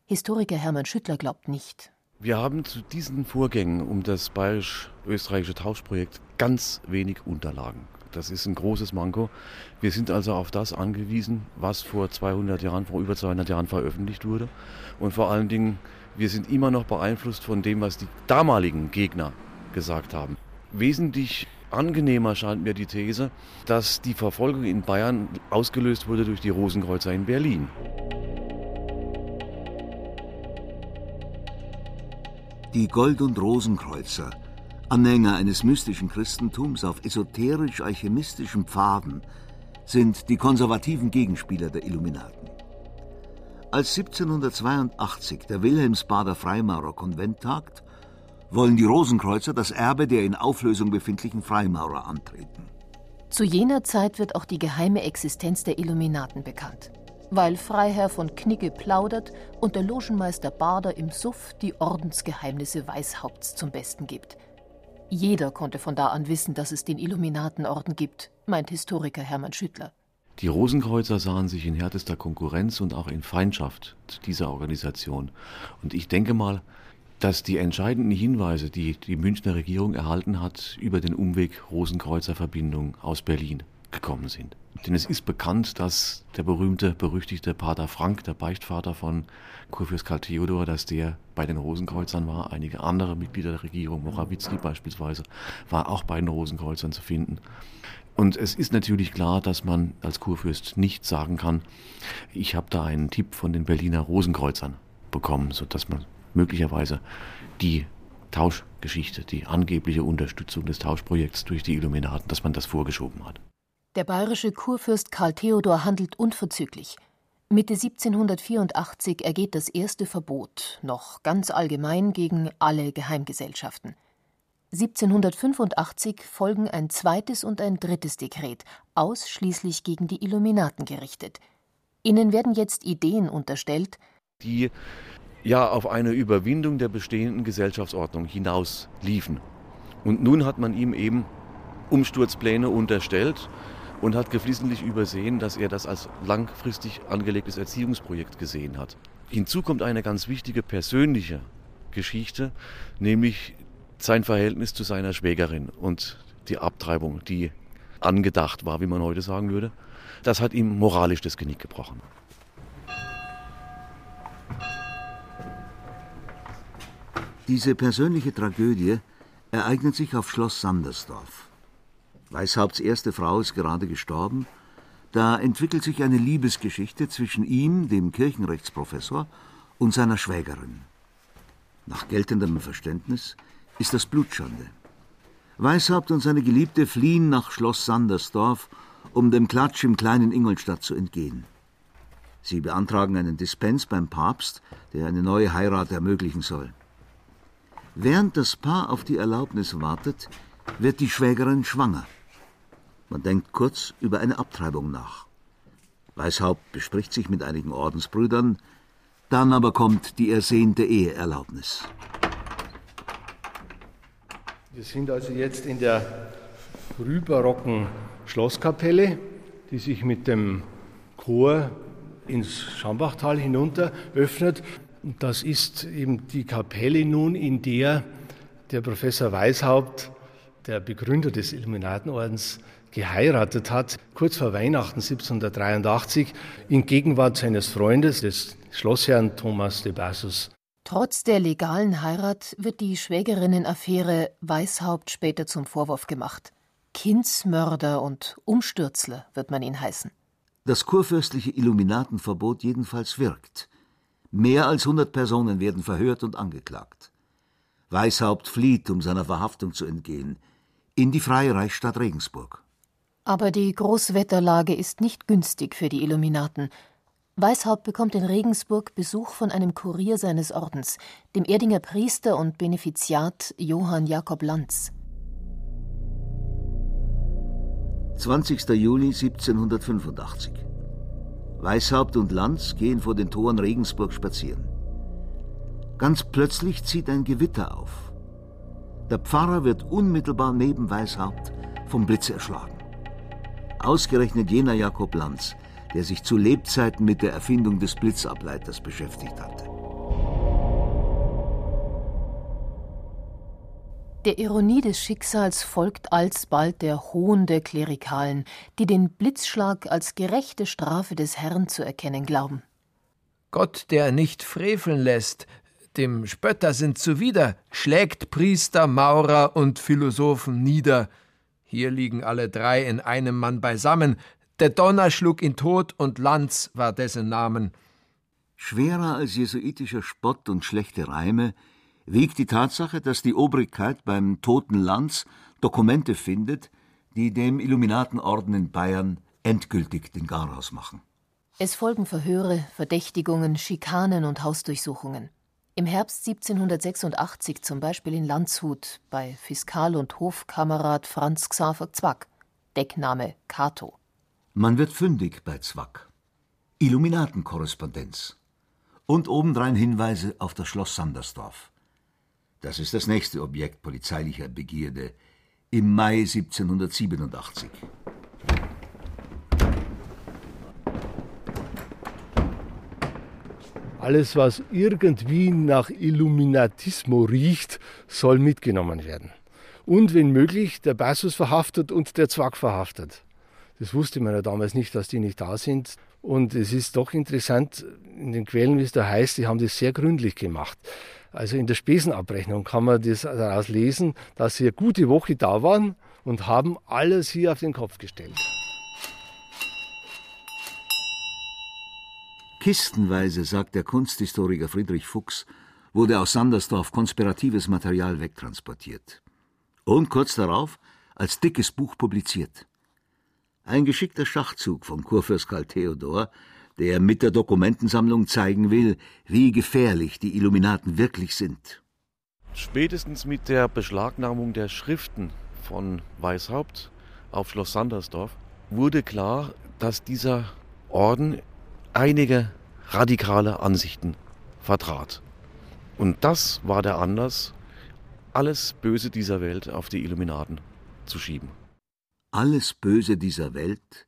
Speaker 5: Historiker Hermann Schüttler glaubt nicht.
Speaker 10: Wir haben zu diesen Vorgängen um das bayerisch-österreichische Tauschprojekt ganz wenig Unterlagen. Das ist ein großes Manko. Wir sind also auf das angewiesen, was vor 200 Jahren, vor über 200 Jahren veröffentlicht wurde. Und vor allen Dingen, wir sind immer noch beeinflusst von dem, was die damaligen Gegner gesagt haben. Wesentlich angenehmer scheint mir die These, dass die Verfolgung in Bayern ausgelöst wurde durch die Rosenkreuzer in Berlin.
Speaker 4: Die Gold- und Rosenkreuzer, Anhänger eines mystischen Christentums auf esoterisch-alchemistischen Pfaden, sind die konservativen Gegenspieler der Illuminaten. Als 1782 der Wilhelmsbader Freimaurerkonvent tagt, wollen die Rosenkreuzer das Erbe der in Auflösung befindlichen Freimaurer antreten.
Speaker 5: Zu jener Zeit wird auch die geheime Existenz der Illuminaten bekannt, weil Freiherr von Knigge plaudert und der Logenmeister Bader im Suff die Ordensgeheimnisse Weißhaupts zum Besten gibt. Jeder konnte von da an wissen, dass es den Illuminatenorden gibt, meint Historiker Hermann Schüttler.
Speaker 10: Die Rosenkreuzer sahen sich in härtester Konkurrenz und auch in Feindschaft zu dieser Organisation. Und ich denke mal, dass die entscheidenden Hinweise, die die Münchner Regierung erhalten hat, über den Umweg Rosenkreuzer-Verbindung aus Berlin gekommen sind. Denn es ist bekannt, dass der berühmte, berüchtigte Pater Frank, der Beichtvater von Kurfürst Karl Theodor, dass der bei den Rosenkreuzern war. Einige andere Mitglieder der Regierung, Morawitzki beispielsweise, war auch bei den Rosenkreuzern zu finden. Und es ist natürlich klar, dass man als Kurfürst nicht sagen kann, ich habe da einen Tipp von den Berliner Rosenkreuzern bekommen, sodass man möglicherweise die Tauschgeschichte, die angebliche Unterstützung des Tauschprojekts durch die Illuminaten, dass man das vorgeschoben hat.
Speaker 5: Der bayerische Kurfürst Karl Theodor handelt unverzüglich. Mitte 1784 ergeht das erste Verbot, noch ganz allgemein gegen alle Geheimgesellschaften. 1785 folgen ein zweites und ein drittes Dekret, ausschließlich gegen die Illuminaten gerichtet. Ihnen werden jetzt Ideen unterstellt,
Speaker 10: die ja auf eine Überwindung der bestehenden Gesellschaftsordnung hinaus liefen. Und nun hat man ihm eben Umsturzpläne unterstellt und hat geflissentlich übersehen, dass er das als langfristig angelegtes Erziehungsprojekt gesehen hat. Hinzu kommt eine ganz wichtige persönliche Geschichte, nämlich sein Verhältnis zu seiner Schwägerin und die Abtreibung, die angedacht war, wie man heute sagen würde. Das hat ihm moralisch das Genick gebrochen.
Speaker 4: Diese persönliche Tragödie ereignet sich auf Schloss Sandersdorf. Weishaupts erste Frau ist gerade gestorben. Da entwickelt sich eine Liebesgeschichte zwischen ihm, dem Kirchenrechtsprofessor, und seiner Schwägerin. Nach geltendem Verständnis ist das Blutschande. Weishaupt und seine Geliebte fliehen nach Schloss Sandersdorf, um dem Klatsch im kleinen Ingolstadt zu entgehen. Sie beantragen einen Dispens beim Papst, der eine neue Heirat ermöglichen soll. Während das Paar auf die Erlaubnis wartet, wird die Schwägerin schwanger. Man denkt kurz über eine Abtreibung nach. Weishaupt bespricht sich mit einigen Ordensbrüdern, dann aber kommt die ersehnte Eheerlaubnis.
Speaker 6: Wir sind also jetzt in der frühbarocken Schlosskapelle, die sich mit dem Chor ins Schambachtal hinunter öffnet. Das ist eben die Kapelle nun, in der der Professor Weishaupt, der Begründer des Illuminatenordens, geheiratet hat, kurz vor Weihnachten 1783, in Gegenwart seines Freundes, des Schlossherrn Thomas de Bassus.
Speaker 5: Trotz der legalen Heirat wird die Schwägerinnenaffäre Weishaupt später zum Vorwurf gemacht. Kindsmörder und Umstürzler wird man ihn heißen.
Speaker 4: Das kurfürstliche Illuminatenverbot jedenfalls wirkt. Mehr als 100 Personen werden verhört und angeklagt. Weishaupt flieht, um seiner Verhaftung zu entgehen, in die freie Reichsstadt Regensburg.
Speaker 5: Aber die Großwetterlage ist nicht günstig für die Illuminaten. Weishaupt bekommt in Regensburg Besuch von einem Kurier seines Ordens, dem Erdinger Priester und Benefiziat Johann Jakob Lanz.
Speaker 4: 20. Juli 1785. Weishaupt und Lanz gehen vor den Toren Regensburg spazieren. Ganz plötzlich zieht ein Gewitter auf. Der Pfarrer wird unmittelbar neben Weishaupt vom Blitz erschlagen. Ausgerechnet jener Jakob Lanz, der sich zu Lebzeiten mit der Erfindung des Blitzableiters beschäftigt hatte.
Speaker 5: Der Ironie des Schicksals folgt alsbald der Hohn der Klerikalen, die den Blitzschlag als gerechte Strafe des Herrn zu erkennen glauben.
Speaker 9: Gott, der nicht freveln lässt, dem Spötter sind zuwider, schlägt Priester, Maurer und Philosophen nieder. Hier liegen alle drei in einem Mann beisammen. Der Donner schlug ihn tot und Lanz war dessen Namen.
Speaker 4: Schwerer als jesuitischer Spott und schlechte Reime wiegt die Tatsache, dass die Obrigkeit beim toten Lanz Dokumente findet, die dem Illuminatenorden in Bayern endgültig den Garaus machen.
Speaker 5: Es folgen Verhöre, Verdächtigungen, Schikanen und Hausdurchsuchungen. Im Herbst 1786 zum Beispiel in Landshut bei Fiskal- und Hofkamerad Franz Xaver Zwack, Deckname Cato.
Speaker 4: Man wird fündig bei Zwack. Illuminatenkorrespondenz. Und obendrein Hinweise auf das Schloss Sandersdorf. Das ist das nächste Objekt polizeilicher Begierde im Mai 1787.
Speaker 6: Alles, was irgendwie nach Illuminatismo riecht, soll mitgenommen werden. Und wenn möglich, der Bassus verhaftet und der Zwack verhaftet. Das wusste man ja damals nicht, dass die nicht da sind. Und es ist doch interessant, in den Quellen, wie es da heißt, die haben das sehr gründlich gemacht. Also in der Spesenabrechnung kann man das daraus lesen, dass sie eine gute Woche da waren und haben alles hier auf den Kopf gestellt.
Speaker 4: Kistenweise, sagt der Kunsthistoriker Friedrich Fuchs, wurde aus Sandersdorf konspiratives Material wegtransportiert. Und kurz darauf als dickes Buch publiziert. Ein geschickter Schachzug von Kurfürst Karl Theodor, der mit der Dokumentensammlung zeigen will, wie gefährlich die Illuminaten wirklich sind.
Speaker 10: Spätestens mit der Beschlagnahmung der Schriften von Weishaupt auf Schloss Sandersdorf wurde klar, dass dieser Orden einige radikale Ansichten vertrat. Und das war der Anlass, alles Böse dieser Welt auf die Illuminaten zu schieben.
Speaker 4: Alles Böse dieser Welt,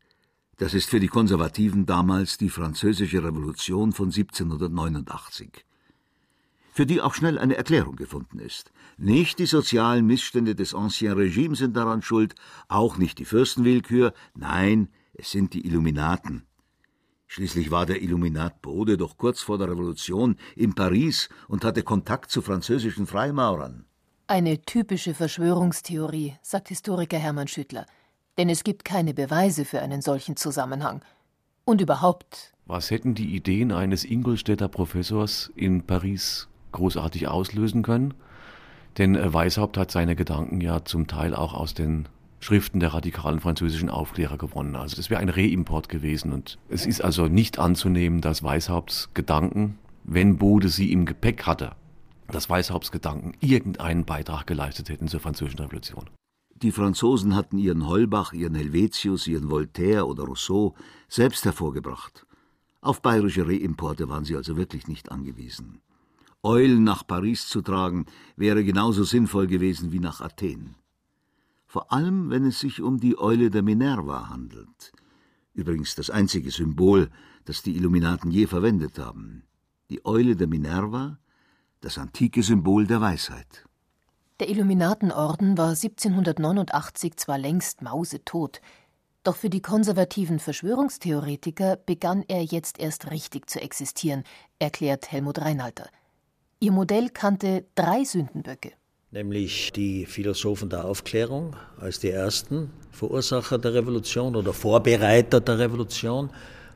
Speaker 4: das ist für die Konservativen damals die Französische Revolution von 1789, für die auch schnell eine Erklärung gefunden ist. Nicht die sozialen Missstände des Ancien Regimes sind daran schuld, auch nicht die Fürstenwillkür, nein, es sind die Illuminaten. Schließlich war der Illuminat Bode doch kurz vor der Revolution in Paris und hatte Kontakt zu französischen Freimaurern.
Speaker 5: Eine typische Verschwörungstheorie, sagt Historiker Hermann Schüttler. Denn es gibt keine Beweise für einen solchen Zusammenhang. Und überhaupt.
Speaker 10: Was hätten die Ideen eines Ingolstädter Professors in Paris großartig auslösen können? Denn äh, Weishaupt hat seine Gedanken ja zum Teil auch aus den Schriften der radikalen französischen Aufklärer gewonnen. Also das wäre ein Reimport gewesen. Und es ist also nicht anzunehmen, dass Weishaupts Gedanken, wenn Bode sie im Gepäck hatte, dass Weishaupts Gedanken irgendeinen Beitrag geleistet hätten zur französischen Revolution.
Speaker 4: Die Franzosen hatten ihren Holbach, ihren Helvetius, ihren Voltaire oder Rousseau selbst hervorgebracht. Auf bayerische Reimporte waren sie also wirklich nicht angewiesen. Eulen nach Paris zu tragen, wäre genauso sinnvoll gewesen wie nach Athen vor allem wenn es sich um die Eule der Minerva handelt. Übrigens das einzige Symbol, das die Illuminaten je verwendet haben. Die Eule der Minerva, das antike Symbol der Weisheit.
Speaker 5: Der Illuminatenorden war 1789 zwar längst mausetot, doch für die konservativen Verschwörungstheoretiker begann er jetzt erst richtig zu existieren, erklärt Helmut Reinhalter. Ihr Modell kannte drei Sündenböcke
Speaker 11: nämlich die Philosophen der Aufklärung als die ersten Verursacher der Revolution oder Vorbereiter der Revolution,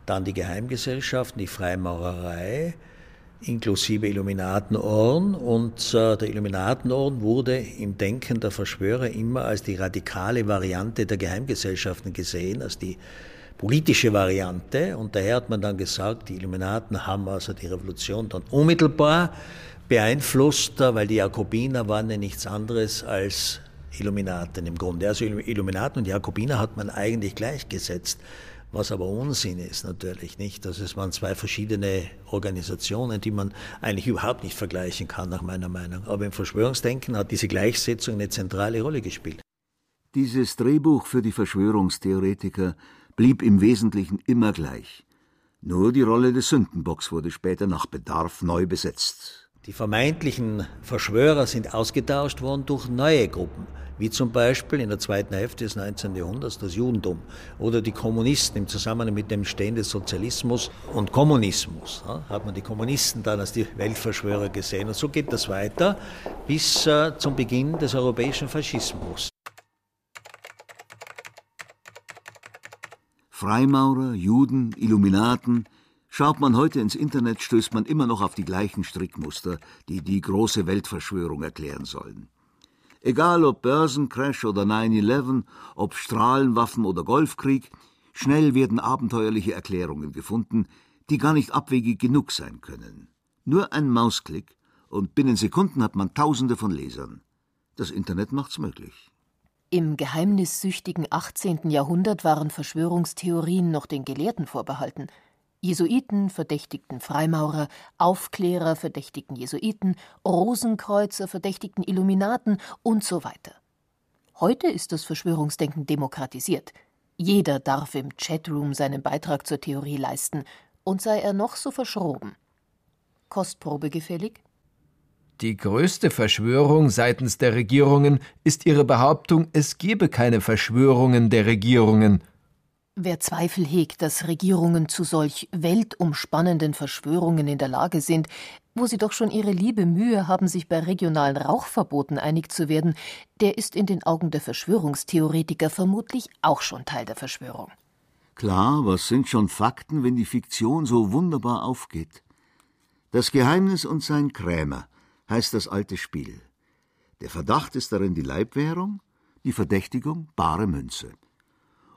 Speaker 11: dann die Geheimgesellschaften, die Freimaurerei, inklusive Illuminatenorden. Und äh, der Illuminatenorden wurde im Denken der Verschwörer immer als die radikale Variante der Geheimgesellschaften gesehen, als die politische Variante. Und daher hat man dann gesagt, die Illuminaten haben also die Revolution dann unmittelbar beeinflusst, weil die Jakobiner waren ja nichts anderes als Illuminaten im Grunde. Also Illuminaten und Jakobiner hat man eigentlich gleichgesetzt, was aber Unsinn ist natürlich nicht. Das es waren zwei verschiedene Organisationen, die man eigentlich überhaupt nicht vergleichen kann, nach meiner Meinung. Aber im Verschwörungsdenken hat diese Gleichsetzung eine zentrale Rolle gespielt.
Speaker 4: Dieses Drehbuch für die Verschwörungstheoretiker blieb im Wesentlichen immer gleich. Nur die Rolle des Sündenbocks wurde später nach Bedarf neu besetzt.
Speaker 11: Die vermeintlichen Verschwörer sind ausgetauscht worden durch neue Gruppen, wie zum Beispiel in der zweiten Hälfte des 19. Jahrhunderts das Judentum oder die Kommunisten im Zusammenhang mit dem Stehen des Sozialismus und Kommunismus. Ja, hat man die Kommunisten dann als die Weltverschwörer gesehen. Und so geht das weiter bis äh, zum Beginn des europäischen Faschismus.
Speaker 4: Freimaurer, Juden, Illuminaten, Schaut man heute ins Internet, stößt man immer noch auf die gleichen Strickmuster, die die große Weltverschwörung erklären sollen. Egal ob Börsencrash oder 9-11, ob Strahlenwaffen oder Golfkrieg, Schnell werden abenteuerliche Erklärungen gefunden, die gar nicht abwegig genug sein können. Nur ein Mausklick und binnen Sekunden hat man Tausende von Lesern. Das Internet macht's möglich.
Speaker 5: Im geheimnissüchtigen 18. Jahrhundert waren Verschwörungstheorien noch den Gelehrten vorbehalten. Jesuiten verdächtigten Freimaurer, Aufklärer verdächtigten Jesuiten, Rosenkreuzer verdächtigten Illuminaten und so weiter. Heute ist das Verschwörungsdenken demokratisiert. Jeder darf im Chatroom seinen Beitrag zur Theorie leisten, und sei er noch so verschroben. Kostprobe gefällig?
Speaker 9: Die größte Verschwörung seitens der Regierungen ist ihre Behauptung, es gebe keine Verschwörungen der Regierungen.
Speaker 5: Wer Zweifel hegt, dass Regierungen zu solch weltumspannenden Verschwörungen in der Lage sind, wo sie doch schon ihre liebe Mühe haben, sich bei regionalen Rauchverboten einig zu werden, der ist in den Augen der Verschwörungstheoretiker vermutlich auch schon Teil der Verschwörung.
Speaker 4: Klar, was sind schon Fakten, wenn die Fiktion so wunderbar aufgeht? Das Geheimnis und sein Krämer heißt das alte Spiel. Der Verdacht ist darin die Leibwährung, die Verdächtigung bare Münze.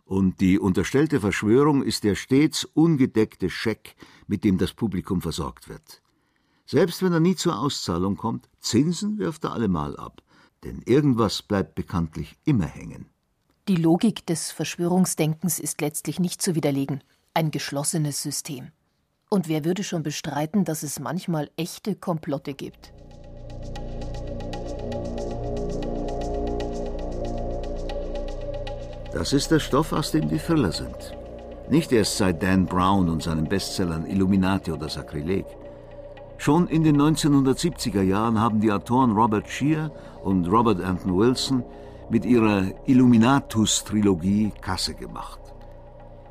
Speaker 4: Und die unterstellte Verschwörung ist der stets ungedeckte Scheck, mit dem das Publikum versorgt wird. Selbst wenn er nie zur Auszahlung kommt, Zinsen wirft er allemal ab, denn irgendwas bleibt bekanntlich immer hängen.
Speaker 5: Die Logik des Verschwörungsdenkens ist letztlich nicht zu widerlegen, ein geschlossenes System. Und wer würde schon bestreiten, dass es manchmal echte Komplotte gibt?
Speaker 4: Das ist der Stoff, aus dem die Thriller sind. Nicht erst seit Dan Brown und seinen Bestsellern Illuminati oder Sakrileg. Schon in den 1970er Jahren haben die Autoren Robert Shear und Robert Anton Wilson mit ihrer Illuminatus-Trilogie Kasse gemacht.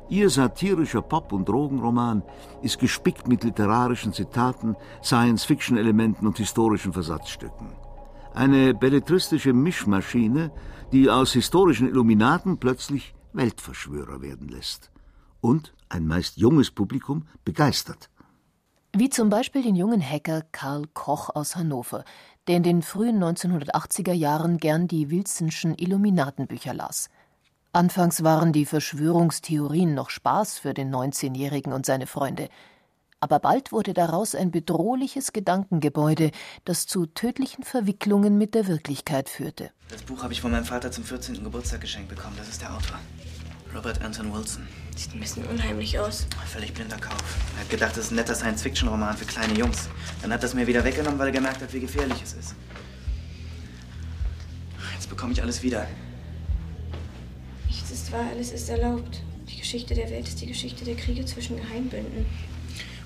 Speaker 4: Ihr satirischer Pop- und Drogenroman ist gespickt mit literarischen Zitaten, Science-Fiction-Elementen und historischen Versatzstücken. Eine belletristische Mischmaschine, die aus historischen Illuminaten plötzlich Weltverschwörer werden lässt. Und ein meist junges Publikum begeistert.
Speaker 5: Wie zum Beispiel den jungen Hacker Karl Koch aus Hannover, der in den frühen 1980er Jahren gern die Wilsonschen Illuminatenbücher las. Anfangs waren die Verschwörungstheorien noch Spaß für den 19-Jährigen und seine Freunde aber bald wurde daraus ein bedrohliches Gedankengebäude, das zu tödlichen Verwicklungen mit der Wirklichkeit führte.
Speaker 12: Das Buch habe ich von meinem Vater zum 14. Geburtstag geschenkt bekommen. Das ist der Autor. Robert Anton Wilson.
Speaker 13: Sieht ein bisschen unheimlich aus.
Speaker 12: Völlig blinder Kauf. Er hat gedacht, das ist ein netter Science-Fiction-Roman für kleine Jungs. Dann hat er es mir wieder weggenommen, weil er gemerkt hat, wie gefährlich es ist. Jetzt bekomme ich alles wieder.
Speaker 13: Nichts ist wahr, alles ist erlaubt. Die Geschichte der Welt ist die Geschichte der Kriege zwischen Geheimbünden.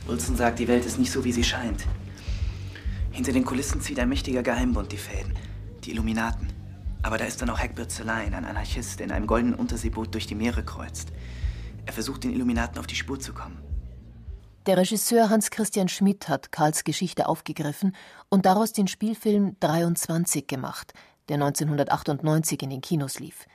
Speaker 12: Wilson sagt, die Welt ist nicht so, wie sie scheint. Hinter den Kulissen zieht ein mächtiger Geheimbund die Fäden. Die Illuminaten. Aber da ist dann auch Hackbert Zelein, ein Anarchist, der in einem goldenen Unterseeboot durch die Meere kreuzt. Er versucht, den Illuminaten auf die Spur zu kommen.
Speaker 5: Der Regisseur Hans Christian Schmidt hat Karls Geschichte aufgegriffen und daraus den Spielfilm 23 gemacht, der 1998 in den Kinos lief.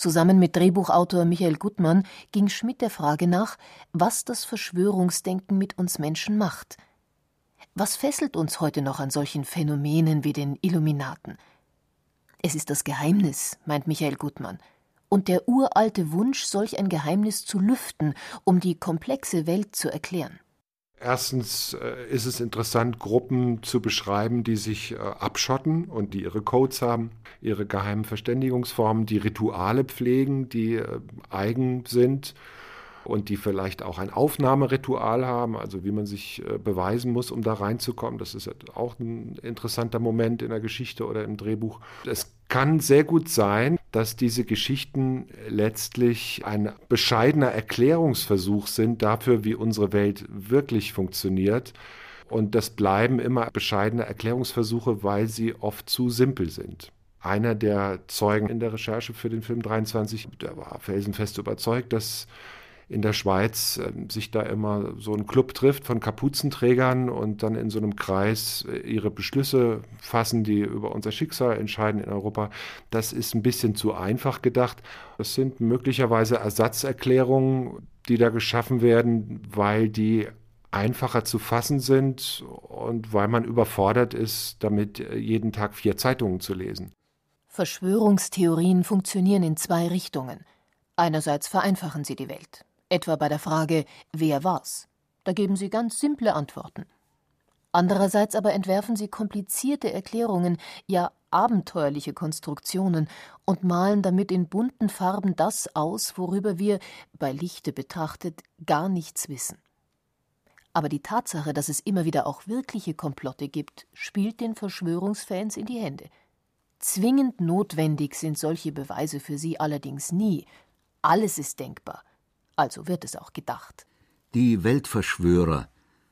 Speaker 5: Zusammen mit Drehbuchautor Michael Gutmann ging Schmidt der Frage nach, was das Verschwörungsdenken mit uns Menschen macht. Was fesselt uns heute noch an solchen Phänomenen wie den Illuminaten? Es ist das Geheimnis, meint Michael Gutmann, und der uralte Wunsch, solch ein Geheimnis zu lüften, um die komplexe Welt zu erklären.
Speaker 14: Erstens äh, ist es interessant, Gruppen zu beschreiben, die sich äh, abschotten und die ihre Codes haben, ihre geheimen Verständigungsformen, die Rituale pflegen, die äh, eigen sind und die vielleicht auch ein Aufnahmeritual haben, also wie man sich äh, beweisen muss, um da reinzukommen. Das ist auch ein interessanter Moment in der Geschichte oder im Drehbuch. Es kann sehr gut sein, dass diese Geschichten letztlich ein bescheidener Erklärungsversuch sind dafür, wie unsere Welt wirklich funktioniert. Und das bleiben immer bescheidene Erklärungsversuche, weil sie oft zu simpel sind. Einer der Zeugen in der Recherche für den Film 23, der war felsenfest überzeugt, dass in der Schweiz äh, sich da immer so ein Club trifft von Kapuzenträgern und dann in so einem Kreis äh, ihre Beschlüsse fassen, die über unser Schicksal entscheiden in Europa. Das ist ein bisschen zu einfach gedacht. Das sind möglicherweise Ersatzerklärungen, die da geschaffen werden, weil die einfacher zu fassen sind und weil man überfordert ist, damit äh, jeden Tag vier Zeitungen zu lesen.
Speaker 5: Verschwörungstheorien funktionieren in zwei Richtungen. Einerseits vereinfachen sie die Welt, etwa bei der Frage Wer war's? Da geben sie ganz simple Antworten. Andererseits aber entwerfen sie komplizierte Erklärungen, ja abenteuerliche Konstruktionen und malen damit in bunten Farben das aus, worüber wir, bei Lichte betrachtet, gar nichts wissen. Aber die Tatsache, dass es immer wieder auch wirkliche Komplotte gibt, spielt den Verschwörungsfans in die Hände. Zwingend notwendig sind solche Beweise für sie allerdings nie. Alles ist denkbar. Also wird es auch gedacht.
Speaker 4: Die Weltverschwörer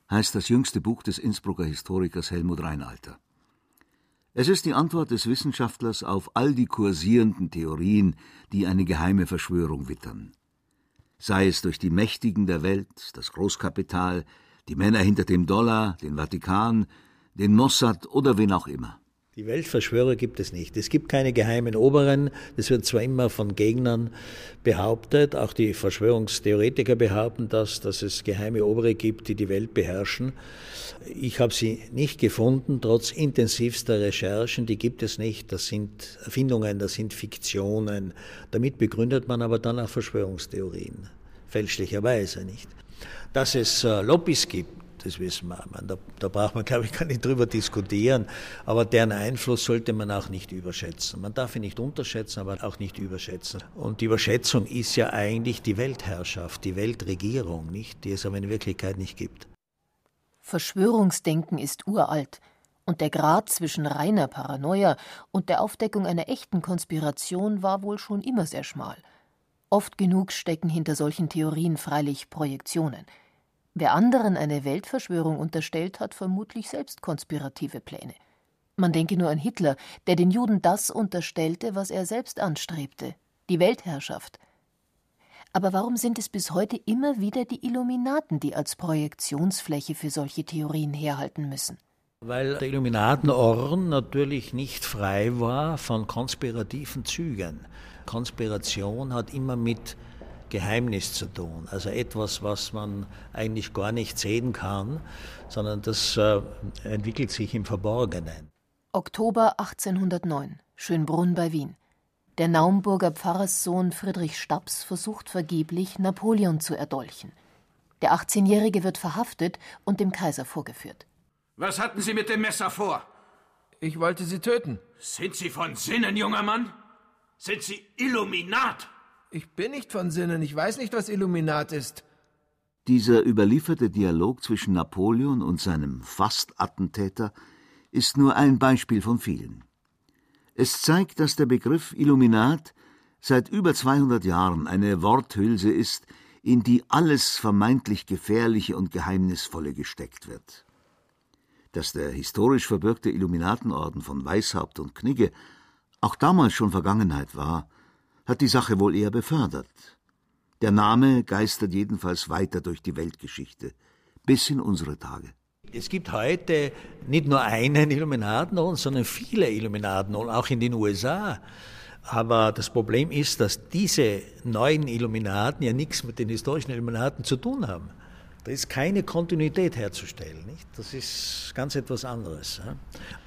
Speaker 4: heißt das jüngste Buch des Innsbrucker Historikers Helmut Reinalter. Es ist die Antwort des Wissenschaftlers auf all die kursierenden Theorien, die eine geheime Verschwörung wittern. Sei es durch die Mächtigen der Welt, das Großkapital, die Männer hinter dem Dollar, den Vatikan, den Mossad oder wen auch immer.
Speaker 11: Die Weltverschwörer gibt es nicht. Es gibt keine geheimen Oberen. Das wird zwar immer von Gegnern behauptet, auch die Verschwörungstheoretiker behaupten das, dass es geheime Obere gibt, die die Welt beherrschen. Ich habe sie nicht gefunden, trotz intensivster Recherchen. Die gibt es nicht. Das sind Erfindungen, das sind Fiktionen. Damit begründet man aber dann auch Verschwörungstheorien. Fälschlicherweise nicht. Dass es äh, Lobbys gibt, das wissen wir. Da, da braucht man, glaube ich, gar nicht drüber diskutieren. Aber deren Einfluss sollte man auch nicht überschätzen. Man darf ihn nicht unterschätzen, aber auch nicht überschätzen. Und die Überschätzung ist ja eigentlich die Weltherrschaft, die Weltregierung, nicht, die es aber in Wirklichkeit nicht gibt.
Speaker 5: Verschwörungsdenken ist uralt. Und der Grad zwischen reiner Paranoia und der Aufdeckung einer echten Konspiration war wohl schon immer sehr schmal. Oft genug stecken hinter solchen Theorien freilich Projektionen. Wer anderen eine Weltverschwörung unterstellt, hat vermutlich selbst konspirative Pläne. Man denke nur an Hitler, der den Juden das unterstellte, was er selbst anstrebte die Weltherrschaft. Aber warum sind es bis heute immer wieder die Illuminaten, die als Projektionsfläche für solche Theorien herhalten müssen?
Speaker 11: Weil der Illuminatenorden natürlich nicht frei war von konspirativen Zügen. Konspiration hat immer mit Geheimnis zu tun, also etwas, was man eigentlich gar nicht sehen kann, sondern das äh, entwickelt sich im Verborgenen.
Speaker 5: Oktober 1809, Schönbrunn bei Wien. Der Naumburger Pfarrerssohn Friedrich Staps versucht vergeblich, Napoleon zu erdolchen. Der 18-Jährige wird verhaftet und dem Kaiser vorgeführt.
Speaker 2: Was hatten Sie mit dem Messer vor?
Speaker 9: Ich wollte Sie töten.
Speaker 2: Sind Sie von Sinnen, junger Mann? Sind Sie Illuminat?
Speaker 9: Ich bin nicht von Sinnen, ich weiß nicht, was Illuminat ist.
Speaker 4: Dieser überlieferte Dialog zwischen Napoleon und seinem Fast-Attentäter ist nur ein Beispiel von vielen. Es zeigt, dass der Begriff Illuminat seit über 200 Jahren eine Worthülse ist, in die alles vermeintlich Gefährliche und Geheimnisvolle gesteckt wird. Dass der historisch verbürgte Illuminatenorden von Weishaupt und Knigge auch damals schon Vergangenheit war, hat die Sache wohl eher befördert. Der Name geistert jedenfalls weiter durch die Weltgeschichte, bis in unsere Tage.
Speaker 11: Es gibt heute nicht nur einen Illuminatenorden, sondern viele Illuminatenorden, auch in den USA. Aber das Problem ist, dass diese neuen Illuminaten ja nichts mit den historischen Illuminaten zu tun haben. Da ist keine Kontinuität herzustellen. Nicht? Das ist ganz etwas anderes.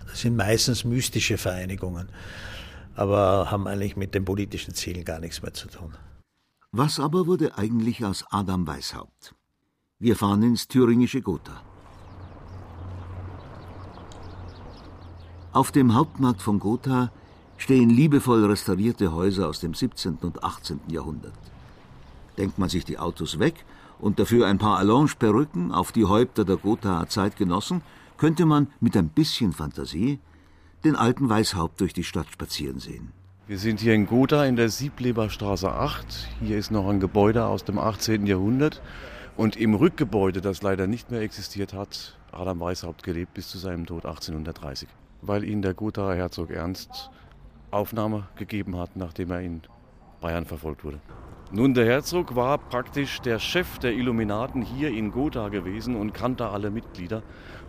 Speaker 11: Das sind meistens mystische Vereinigungen aber haben eigentlich mit den politischen Zielen gar nichts mehr zu tun.
Speaker 4: Was aber wurde eigentlich aus Adam Weishaupt? Wir fahren ins thüringische Gotha. Auf dem Hauptmarkt von Gotha stehen liebevoll restaurierte Häuser aus dem 17. und 18. Jahrhundert. Denkt man sich die Autos weg und dafür ein paar Allonge-Perücken auf die Häupter der Gothaer Zeitgenossen, könnte man mit ein bisschen Fantasie den alten Weißhaupt durch die Stadt spazieren sehen.
Speaker 10: Wir sind hier in Gotha in der Siebleberstraße 8. Hier ist noch ein Gebäude aus dem 18. Jahrhundert. Und im Rückgebäude, das leider nicht mehr existiert hat, Adam Weishaupt gelebt bis zu seinem Tod 1830. Weil ihn der Gothaer Herzog Ernst Aufnahme gegeben hat, nachdem er in Bayern verfolgt wurde. Nun, der Herzog war praktisch der Chef der Illuminaten hier in Gotha gewesen und kannte alle Mitglieder.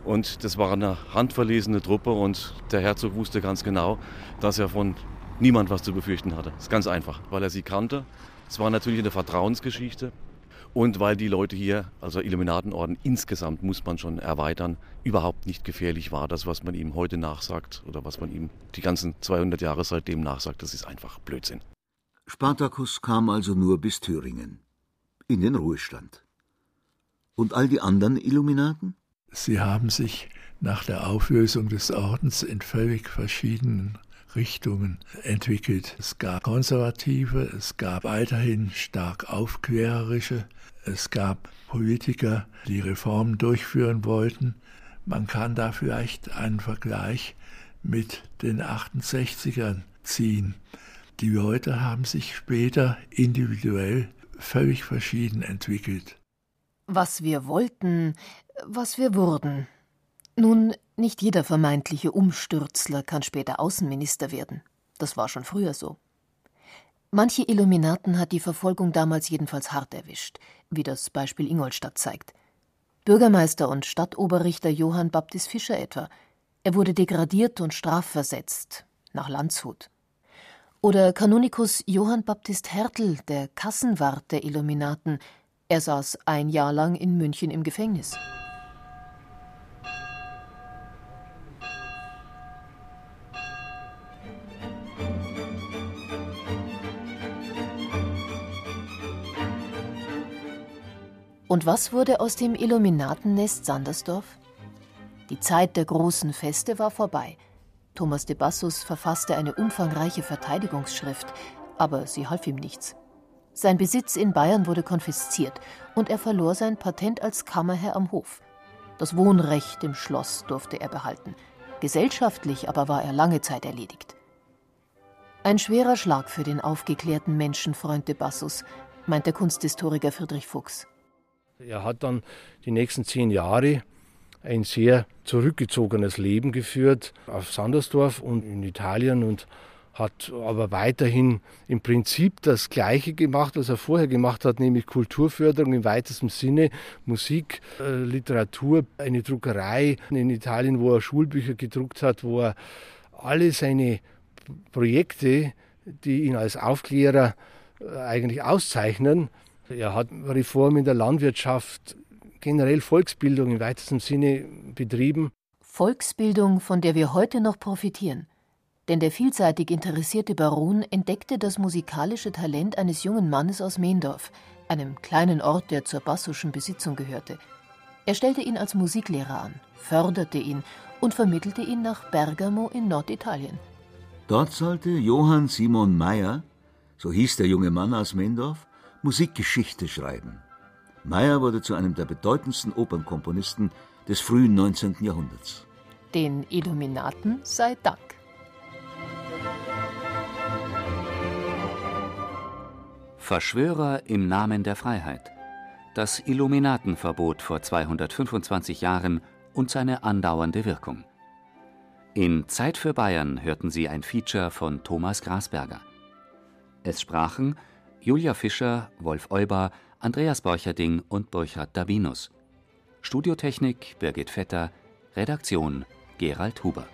Speaker 10: Und das war eine handverlesene Truppe und der Herzog wusste ganz genau, dass er von niemand was zu befürchten hatte. Das ist ganz einfach, weil er sie kannte. Es war natürlich eine Vertrauensgeschichte und weil die Leute hier, also Illuminatenorden insgesamt muss man schon erweitern, überhaupt nicht gefährlich war. Das, was man ihm heute nachsagt oder was man ihm die ganzen 200 Jahre seitdem nachsagt, das ist einfach Blödsinn.
Speaker 4: Spartacus kam also nur bis Thüringen, in den Ruhestand. Und all die anderen Illuminaten?
Speaker 8: Sie haben sich nach der Auflösung des Ordens in völlig verschiedenen Richtungen entwickelt. Es gab konservative, es gab weiterhin stark aufklärerische, es gab Politiker, die Reformen durchführen wollten. Man kann da vielleicht einen Vergleich mit den 68ern ziehen. Die Leute haben sich später individuell völlig verschieden entwickelt.
Speaker 5: Was wir wollten, was wir wurden. Nun, nicht jeder vermeintliche Umstürzler kann später Außenminister werden. Das war schon früher so. Manche Illuminaten hat die Verfolgung damals jedenfalls hart erwischt, wie das Beispiel Ingolstadt zeigt. Bürgermeister und Stadtoberrichter Johann Baptist Fischer etwa. Er wurde degradiert und strafversetzt nach Landshut. Oder Kanonikus Johann Baptist Hertel, der Kassenwart der Illuminaten. Er saß ein Jahr lang in München im Gefängnis. Und was wurde aus dem Illuminatennest Sandersdorf? Die Zeit der großen Feste war vorbei. Thomas de Bassus verfasste eine umfangreiche Verteidigungsschrift, aber sie half ihm nichts. Sein Besitz in Bayern wurde konfisziert und er verlor sein Patent als Kammerherr am Hof. Das Wohnrecht im Schloss durfte er behalten. Gesellschaftlich aber war er lange Zeit erledigt. Ein schwerer Schlag für den aufgeklärten Menschenfreund de Bassus, meint der Kunsthistoriker Friedrich Fuchs.
Speaker 6: Er hat dann die nächsten zehn Jahre ein sehr zurückgezogenes Leben geführt auf Sandersdorf und in Italien und hat aber weiterhin im Prinzip das Gleiche gemacht, was er vorher gemacht hat, nämlich Kulturförderung im weitesten Sinne, Musik, äh, Literatur, eine Druckerei in Italien, wo er Schulbücher gedruckt hat, wo er alle seine Projekte, die ihn als Aufklärer äh, eigentlich auszeichnen, er hat Reformen in der Landwirtschaft, generell Volksbildung im weitesten Sinne betrieben.
Speaker 5: Volksbildung, von der wir heute noch profitieren. Denn der vielseitig interessierte Baron entdeckte das musikalische Talent eines jungen Mannes aus Mehendorf, einem kleinen Ort, der zur bassuschen Besitzung gehörte. Er stellte ihn als Musiklehrer an, förderte ihn und vermittelte ihn nach Bergamo in Norditalien.
Speaker 4: Dort sollte Johann Simon Mayer, so hieß der junge Mann aus Mehendorf, Musikgeschichte schreiben. Meyer wurde zu einem der bedeutendsten Opernkomponisten des frühen 19. Jahrhunderts.
Speaker 5: Den Illuminaten sei Dank.
Speaker 3: Verschwörer im Namen der Freiheit. Das Illuminatenverbot vor 225 Jahren und seine andauernde Wirkung. In Zeit für Bayern hörten Sie ein Feature von Thomas Grasberger. Es sprachen Julia Fischer, Wolf Euber, Andreas Borcherding und Burchard Dabinus. Studiotechnik Birgit Vetter, Redaktion Gerald Huber